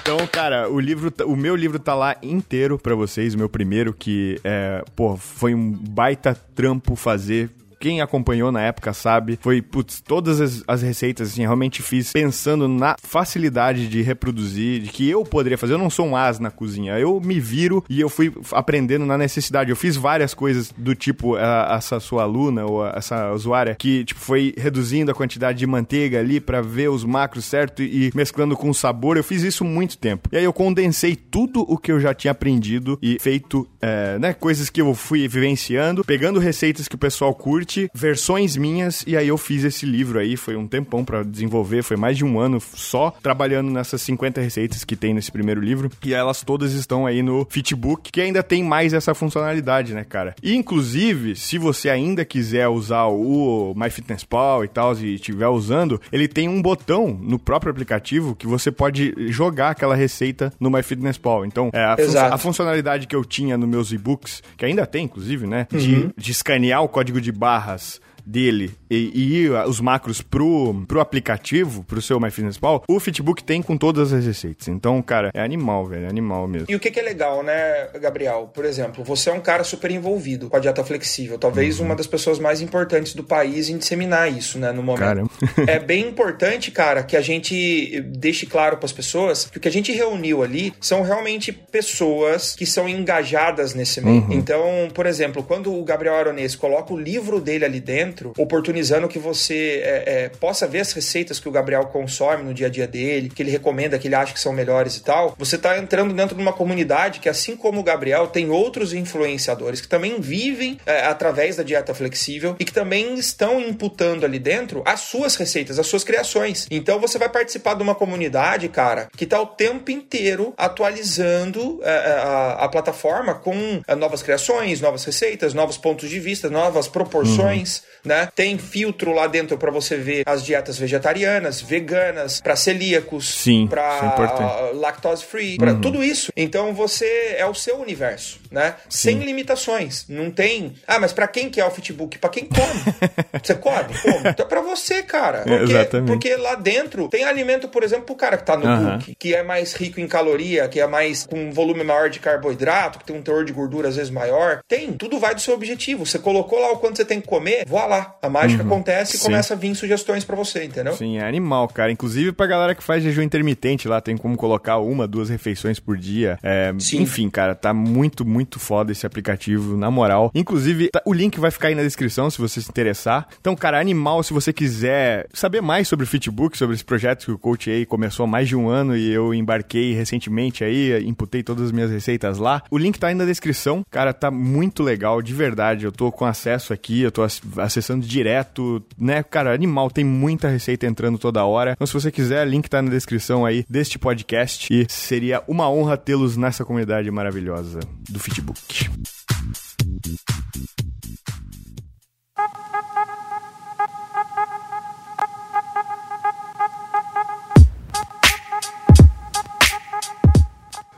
então, cara, o livro, o meu livro tá lá inteiro para vocês, o meu primeiro que é, pô, foi um baita trampo fazer quem acompanhou na época sabe, foi, putz, todas as, as receitas, assim, realmente fiz pensando na facilidade de reproduzir, de que eu poderia fazer. Eu não sou um as na cozinha, eu me viro e eu fui aprendendo na necessidade. Eu fiz várias coisas do tipo, a, essa sua aluna ou a, essa usuária que, tipo, foi reduzindo a quantidade de manteiga ali para ver os macros certo e mesclando com o sabor. Eu fiz isso muito tempo. E aí eu condensei tudo o que eu já tinha aprendido e feito, é, né, coisas que eu fui vivenciando, pegando receitas que o pessoal curte, versões minhas, e aí eu fiz esse livro aí. Foi um tempão para desenvolver, foi mais de um ano só trabalhando nessas 50 receitas que tem nesse primeiro livro. E elas todas estão aí no Fitbook, que ainda tem mais essa funcionalidade, né, cara? E inclusive, se você ainda quiser usar o MyFitnessPal e tal, e estiver usando, ele tem um botão no próprio aplicativo que você pode jogar aquela receita no MyFitnessPal. Então, é, a, fun a, funcionalidade que eu tinha nos meus e-books, que ainda tem, inclusive, né? Uhum. De, de escanear o código de barras dele e, e os macros pro, pro aplicativo, pro seu MyFitnessPal, o Fitbook tem com todas as receitas. Então, cara, é animal, velho, é animal mesmo. E o que, que é legal, né, Gabriel? Por exemplo, você é um cara super envolvido com a dieta flexível, talvez uhum. uma das pessoas mais importantes do país em disseminar isso, né, no momento. Caramba. é bem importante, cara, que a gente deixe claro para as pessoas que o que a gente reuniu ali são realmente pessoas que são engajadas nesse meio. Uhum. Então, por exemplo, quando o Gabriel Aronês coloca o livro dele ali dentro, oportunizando que você é, é, possa ver as receitas que o Gabriel consome no dia a dia dele, que ele recomenda, que ele acha que são melhores e tal, você está entrando dentro de uma comunidade que, assim como o Gabriel, tem outros influenciadores que também vivem é, através da dieta flexível e que também estão imputando ali dentro as suas receitas, as suas criações. Então você vai participar de uma comunidade, cara, que está o tempo inteiro atualizando é, é, a, a, plataforma com é, novas criações, novas receitas, novos pontos de vista, novas proporções, uhum. Né? Tem filtro lá dentro para você ver as dietas vegetarianas, veganas, para celíacos, Sim, para é lactose free, para uhum. tudo isso. Então você é o seu universo, né? Sim. Sem limitações. Não tem. Ah, mas para quem que é o Fitbook? Para quem come. você come? Como? Então é para você, cara. Porque, Exatamente. porque lá dentro tem alimento, por exemplo, pro cara que tá no uhum. book, que é mais rico em caloria, que é mais com um volume maior de carboidrato, que tem um teor de gordura às vezes maior. Tem, tudo vai do seu objetivo. Você colocou lá o quanto você tem que comer, voa lá. A mágica uhum. acontece e Sim. começa a vir sugestões para você, entendeu? Sim, é animal, cara. Inclusive pra galera que faz jejum intermitente lá, tem como colocar uma, duas refeições por dia. É, enfim, cara, tá muito, muito foda esse aplicativo, na moral. Inclusive, tá, o link vai ficar aí na descrição se você se interessar. Então, cara, animal, se você quiser saber mais sobre o Fitbook, sobre esse projeto que o Coach aí começou há mais de um ano e eu embarquei recentemente aí, imputei todas as minhas receitas lá. O link tá aí na descrição. Cara, tá muito legal, de verdade. Eu tô com acesso aqui, eu tô acessando direto, né? Cara, animal, tem muita receita entrando toda hora. Então, se você quiser, link tá na descrição aí deste podcast e seria uma honra tê-los nessa comunidade maravilhosa do Fitbook.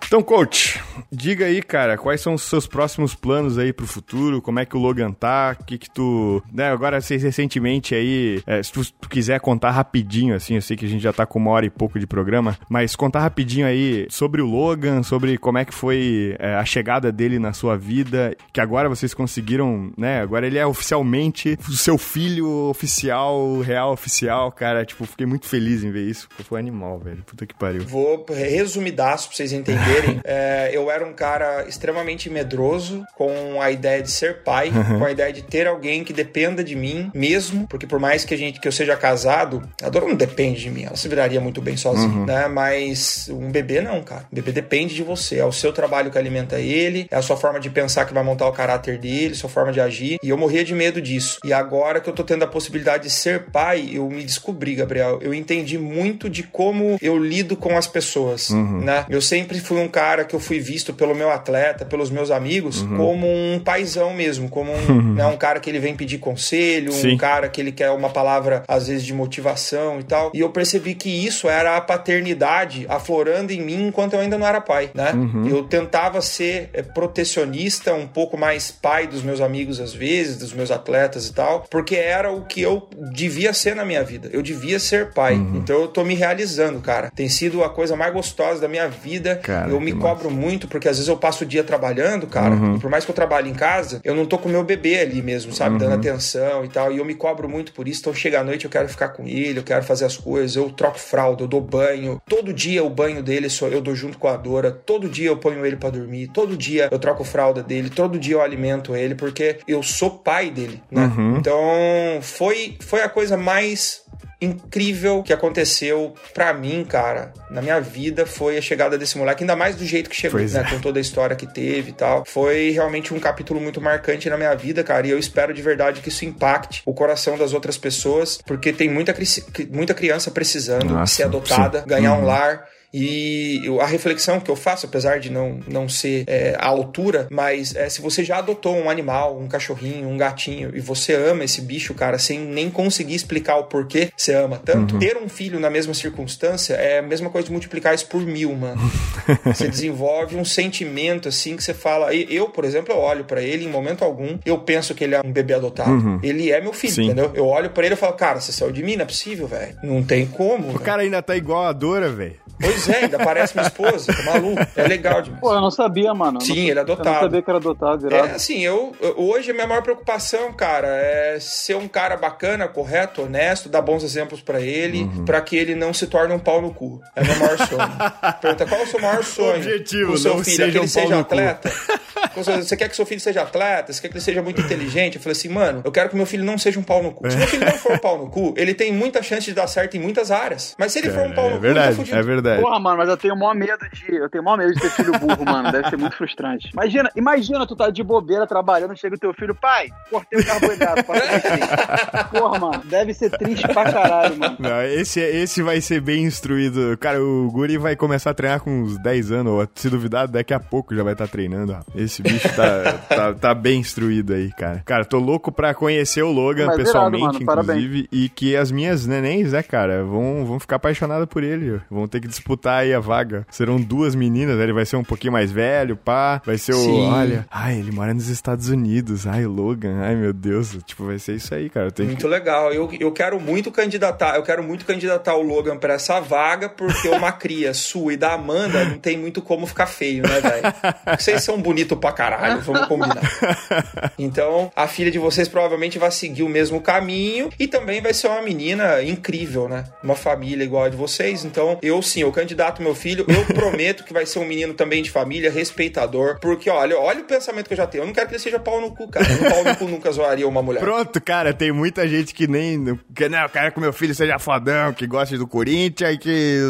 Então, coach, diga aí, cara, quais são os seus próximos planos aí pro futuro? Como é que o Logan tá? O que que tu... Né, agora, vocês recentemente aí, é, se tu, tu, quiser contar rapidinho, assim, eu sei que a gente já tá com uma hora e pouco de programa, mas contar rapidinho aí sobre o Logan, sobre como é que foi é, a chegada dele na sua vida, que agora vocês conseguiram, né, agora ele é oficialmente o seu filho oficial, real oficial, cara, tipo, fiquei muito feliz em ver isso, foi animal, velho, puta que pariu. Vou resumidaço pra vocês entenderem verem, é, eu era um cara extremamente medroso, com a ideia de ser pai, uhum. com a ideia de ter alguém que dependa de mim mesmo, porque por mais que a gente que eu seja casado, a Dora não depende de mim, ela se viraria muito bem sozinha, uhum. né? Mas um bebê não, cara. O bebê depende de você, é o seu trabalho que alimenta ele, é a sua forma de pensar que vai montar o caráter dele, sua forma de agir. E eu morria de medo disso. E agora que eu tô tendo a possibilidade de ser pai, eu me descobri, Gabriel. Eu entendi muito de como eu lido com as pessoas, uhum. né? Eu sempre fui um um cara que eu fui visto pelo meu atleta, pelos meus amigos, uhum. como um paizão mesmo, como um, uhum. né, um cara que ele vem pedir conselho, Sim. um cara que ele quer uma palavra, às vezes, de motivação e tal. E eu percebi que isso era a paternidade aflorando em mim enquanto eu ainda não era pai, né? Uhum. Eu tentava ser é, protecionista, um pouco mais pai dos meus amigos às vezes, dos meus atletas e tal, porque era o que eu devia ser na minha vida. Eu devia ser pai. Uhum. Então eu tô me realizando, cara. Tem sido a coisa mais gostosa da minha vida. Cara, eu me cobro muito porque às vezes eu passo o dia trabalhando, cara, uhum. e por mais que eu trabalhe em casa, eu não tô com o meu bebê ali mesmo, sabe? Uhum. Dando atenção e tal. E eu me cobro muito por isso. Então chega à noite, eu quero ficar com ele, eu quero fazer as coisas, eu troco fralda, eu dou banho. Todo dia o banho dele eu dou junto com a Dora. Todo dia eu ponho ele para dormir. Todo dia eu troco fralda dele. Todo dia eu alimento ele, porque eu sou pai dele, né? Uhum. Então foi, foi a coisa mais incrível que aconteceu para mim, cara, na minha vida foi a chegada desse moleque, ainda mais do jeito que chegou, né, é. com toda a história que teve e tal. Foi realmente um capítulo muito marcante na minha vida, cara, e eu espero de verdade que isso impacte o coração das outras pessoas, porque tem muita, muita criança precisando Nossa, ser adotada, sim. ganhar uhum. um lar e a reflexão que eu faço, apesar de não, não ser é, a altura, mas é, se você já adotou um animal, um cachorrinho, um gatinho, e você ama esse bicho, cara, sem nem conseguir explicar o porquê você ama tanto, uhum. ter um filho na mesma circunstância é a mesma coisa de multiplicar isso por mil, mano. você desenvolve um sentimento assim que você fala. Eu, por exemplo, eu olho para ele em momento algum, eu penso que ele é um bebê adotado. Uhum. Ele é meu filho, Sim. entendeu? Eu olho para ele e falo, cara, você saiu de mim, não é possível, velho. Não tem como. O véio. cara ainda tá igual a Dora, velho. Pois é, ainda parece minha esposa, tá maluco. É legal demais. Pô, eu não sabia, mano. Sim, ele é adotado. Eu não sabia que era adotado, virado. É, assim, eu, hoje a minha maior preocupação, cara, é ser um cara bacana, correto, honesto, dar bons exemplos para ele, uhum. para que ele não se torne um pau no cu. É meu maior sonho. Pergunta, qual é o seu maior sonho? Objetivo, o seu não filho, seja é que ele um seja atleta? Você quer que seu filho seja atleta? Você quer que ele seja muito inteligente? Eu falei assim, mano, eu quero que meu filho não seja um pau no cu. Se meu filho não for um pau no cu, ele tem muita chance de dar certo em muitas áreas. Mas se ele for um pau no é verdade, cu, tá É verdade. Porra, mano, mas eu tenho o maior medo de. Eu tenho o maior medo de ter filho burro, mano. Deve ser muito frustrante. Imagina, imagina, tu tá de bobeira trabalhando, chega o teu filho, pai, cortei o carboidrato. Porra, mano, deve ser triste pra caralho, mano. Não, esse, esse vai ser bem instruído. Cara, o Guri vai começar a treinar com uns 10 anos, ou se duvidar, daqui a pouco já vai estar tá treinando. Esse bicho tá, tá, tá, bem instruído aí, cara. Cara, tô louco pra conhecer o Logan Mas pessoalmente, irado, inclusive, e que as minhas nenéns, né, cara, vão, vão ficar apaixonadas por ele. Vão ter que disputar aí a vaga. Serão duas meninas, né? ele vai ser um pouquinho mais velho, pá. Vai ser Sim. o. Olha, ai, ele mora nos Estados Unidos. Ai, Logan, ai, meu Deus. Tipo, vai ser isso aí, cara. muito que... legal. Eu, eu quero muito candidatar, eu quero muito candidatar o Logan pra essa vaga, porque uma cria sua e da Amanda não tem muito como ficar feio, né, velho? Vocês são bonitos pra caralho, vamos combinar. Então, a filha de vocês provavelmente vai seguir o mesmo caminho e também vai ser uma menina incrível, né? Uma família igual a de vocês. Então, eu sim, eu candidato meu filho, eu prometo que vai ser um menino também de família, respeitador, porque olha, olha o pensamento que eu já tenho. Eu não quero que ele seja pau no cu, cara. Um pau no cu nunca zoaria uma mulher. Pronto, cara, tem muita gente que nem. Que, não, eu quero que meu filho seja fodão, que goste do Corinthians e que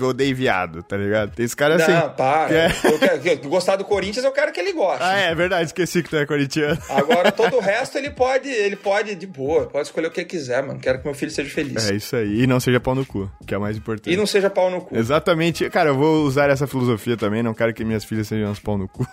odeie viado, tá ligado? Tem esse cara assim. Não, para. Que é... eu quero, que, gostar do Corinthians, eu quero que ele goste. Ah, é verdade, esqueci que tu é corintiano. Agora, todo o resto ele pode, ele pode de boa, pode escolher o que quiser, mano. Quero que meu filho seja feliz. É isso aí. E não seja pau no cu, que é o mais importante. E não seja pau no cu. Exatamente. Cara, eu vou usar essa filosofia também, não quero que minhas filhas sejam uns pau no cu.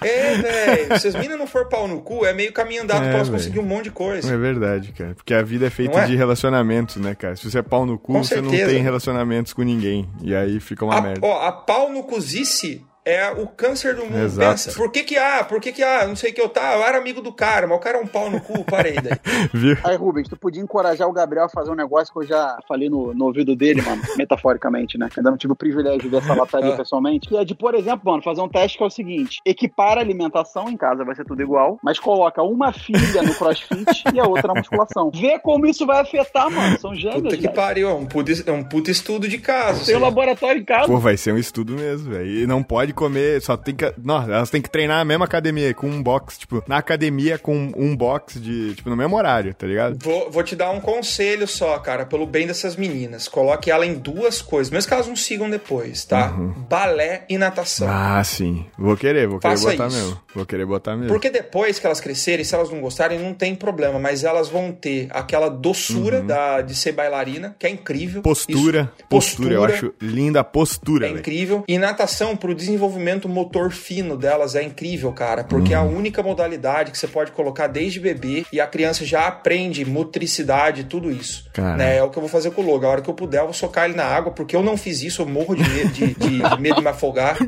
É, velho. Se as minas não for pau no cu, é meio caminho andado é, pra elas conseguir um monte de coisa. É verdade, cara. Porque a vida é feita é? de relacionamentos, né, cara? Se você é pau no cu, com você certeza. não tem relacionamentos com ninguém. E aí fica uma a, merda. Ó, a pau no cuzice é o câncer do mundo. Exato. Pensa, por que que há? Por que que há? Não sei o que eu tá, eu era amigo do cara, mas o cara é um pau no cu, parei daí. Viu? Aí, Rubens, tu podia encorajar o Gabriel a fazer um negócio que eu já falei no, no ouvido dele, mano, metaforicamente, né? Ainda não tive o privilégio de ver essa lataria ah. pessoalmente. Que é de, por exemplo, mano, fazer um teste que é o seguinte: equipar a alimentação em casa vai ser tudo igual, mas coloca uma filha no crossfit e a outra na musculação. Vê como isso vai afetar, mano. São gêmeos. Puta que pariu, é um puta, é um puta estudo de caso. Tem um laboratório em casa. Pô, vai ser um estudo mesmo, velho. E não pode comer, só tem que. Nossa, elas têm que treinar na mesma academia, com um box, tipo, na academia com um box de. Tipo, no mesmo horário, tá ligado? Vou, vou te dar um conselho só, cara, pelo bem dessas meninas. Coloque ela em duas coisas, mesmo que elas não sigam depois, tá? Uhum. Balé e natação. Ah, sim. Vou querer, vou querer Faça botar isso. mesmo. Vou querer botar mesmo. Porque depois que elas crescerem, se elas não gostarem, não tem problema, mas elas vão ter aquela doçura uhum. da, de ser bailarina, que é incrível. Postura, postura, postura, eu acho linda a postura. É véio. incrível. E natação pro desenvolvimento motor fino delas é incrível, cara, porque é a uhum. única modalidade que você pode colocar desde bebê e a criança já aprende motricidade, tudo isso. Né? É o que eu vou fazer com o Logan. A hora que eu puder, eu vou socar ele na água, porque eu não fiz isso, eu morro de medo de, de, de medo de me afogar.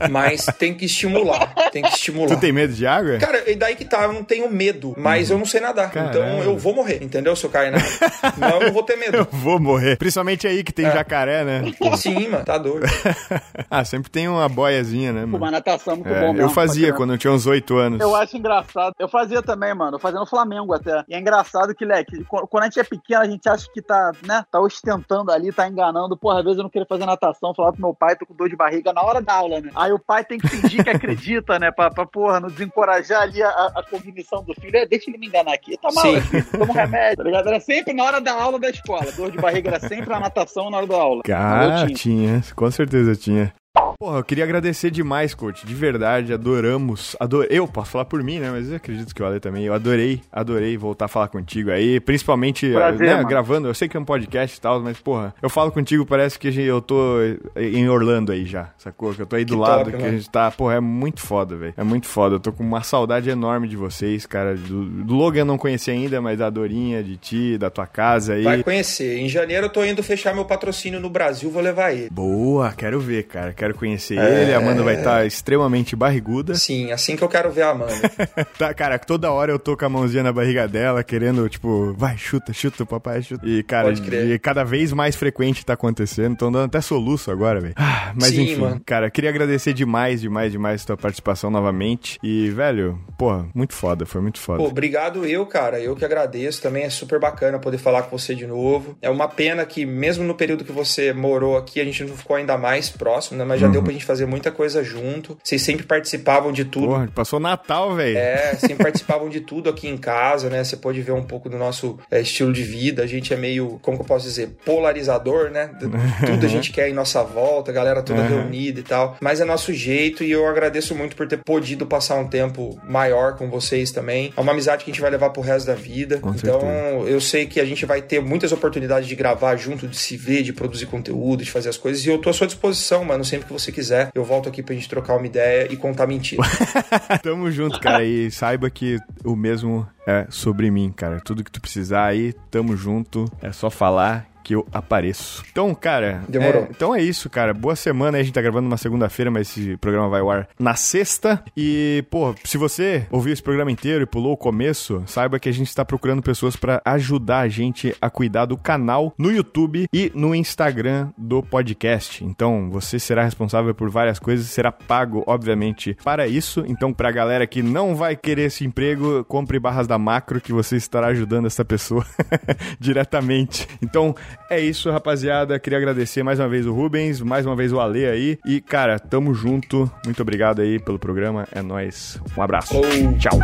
é. Mas tem que estimular, tem que estimular. Tu tem medo de água? Cara, e daí que tá, eu não tenho medo, mas uhum. eu não sei nadar. Então eu vou morrer, entendeu? Se eu cair na água. Não, eu não vou ter medo. Eu vou morrer. Principalmente aí que tem é. jacaré, né? Sim, mano, tá doido. ah, Ah, sempre tem uma boiazinha, né, mano? Uma natação muito é, bom mesmo. Eu fazia quando eu tinha uns oito anos. Eu acho engraçado. Eu fazia também, mano. Eu fazia no Flamengo até. E é engraçado que, Leque, quando a gente é pequeno, a gente acha que tá, né, tá ostentando ali, tá enganando. Porra, às vezes eu não queria fazer natação, falar pro meu pai, tô com dor de barriga na hora da aula, né? Aí o pai tem que fingir que acredita, né, pra, pra porra, não desencorajar ali a, a cognição do filho. É, deixa ele me enganar aqui. Tá mal, toma um remédio, tá ligado? Era sempre na hora da aula da escola. Dor de barriga era sempre na natação na hora da aula. Cara, tinha. tinha, com certeza tinha. you Porra, eu queria agradecer demais, coach. De verdade, adoramos. Ador... Eu posso falar por mim, né? Mas eu acredito que o Ale também. Eu adorei, adorei voltar a falar contigo aí. Principalmente Prazer, né, gravando. Eu sei que é um podcast e tal, mas, porra, eu falo contigo, parece que eu tô em Orlando aí já, sacou? Que eu tô aí do que lado, top, que né? a gente tá. Porra, é muito foda, velho. É muito foda. Eu tô com uma saudade enorme de vocês, cara. Do, do Logan eu não conheci ainda, mas da Dorinha, de ti, da tua casa aí. Vai conhecer. Em janeiro eu tô indo fechar meu patrocínio no Brasil, vou levar ele. Boa, quero ver, cara. Quero conhecer conhecer é... ele. A Amanda vai estar tá extremamente barriguda. Sim, assim que eu quero ver a Amanda. tá, cara, toda hora eu tô com a mãozinha na barriga dela, querendo, tipo, vai, chuta, chuta, papai, chuta. E, cara, e cada vez mais frequente tá acontecendo. Tô dando até soluço agora, velho. Ah, mas Sim, enfim, mano. cara, queria agradecer demais, demais, demais a tua participação novamente. E, velho, pô, muito foda, foi muito foda. Pô, obrigado eu, cara. Eu que agradeço. Também é super bacana poder falar com você de novo. É uma pena que, mesmo no período que você morou aqui, a gente não ficou ainda mais próximo, né? Mas já uhum. deu pra gente fazer muita coisa junto. Vocês sempre participavam de tudo. Porra, passou Natal, velho. É, sempre participavam de tudo aqui em casa, né? Você pode ver um pouco do nosso é, estilo de vida. A gente é meio, como que eu posso dizer, polarizador, né? Tudo a gente quer em nossa volta, a galera toda uhum. reunida e tal. Mas é nosso jeito e eu agradeço muito por ter podido passar um tempo maior com vocês também. É uma amizade que a gente vai levar pro resto da vida. Com então, certeza. eu sei que a gente vai ter muitas oportunidades de gravar junto, de se ver, de produzir conteúdo, de fazer as coisas. E eu tô à sua disposição, mano, sempre que você quiser eu volto aqui pra gente trocar uma ideia e contar mentira. Tamo junto, cara. E saiba que o mesmo é sobre mim, cara. Tudo que tu precisar aí, tamo junto. É só falar que eu apareço. Então, cara. Demorou. É, então é isso, cara. Boa semana. A gente tá gravando uma segunda-feira, mas esse programa vai ao ar na sexta. E, pô, se você ouviu esse programa inteiro e pulou o começo, saiba que a gente está procurando pessoas para ajudar a gente a cuidar do canal no YouTube e no Instagram do podcast. Então, você será responsável por várias coisas, será pago, obviamente, para isso. Então, pra galera que não vai querer esse emprego, compre barras da macro que você estará ajudando essa pessoa diretamente. Então, é isso, rapaziada. Queria agradecer mais uma vez o Rubens, mais uma vez o Ale aí. E, cara, tamo junto. Muito obrigado aí pelo programa. É nós. Um abraço. Tchau.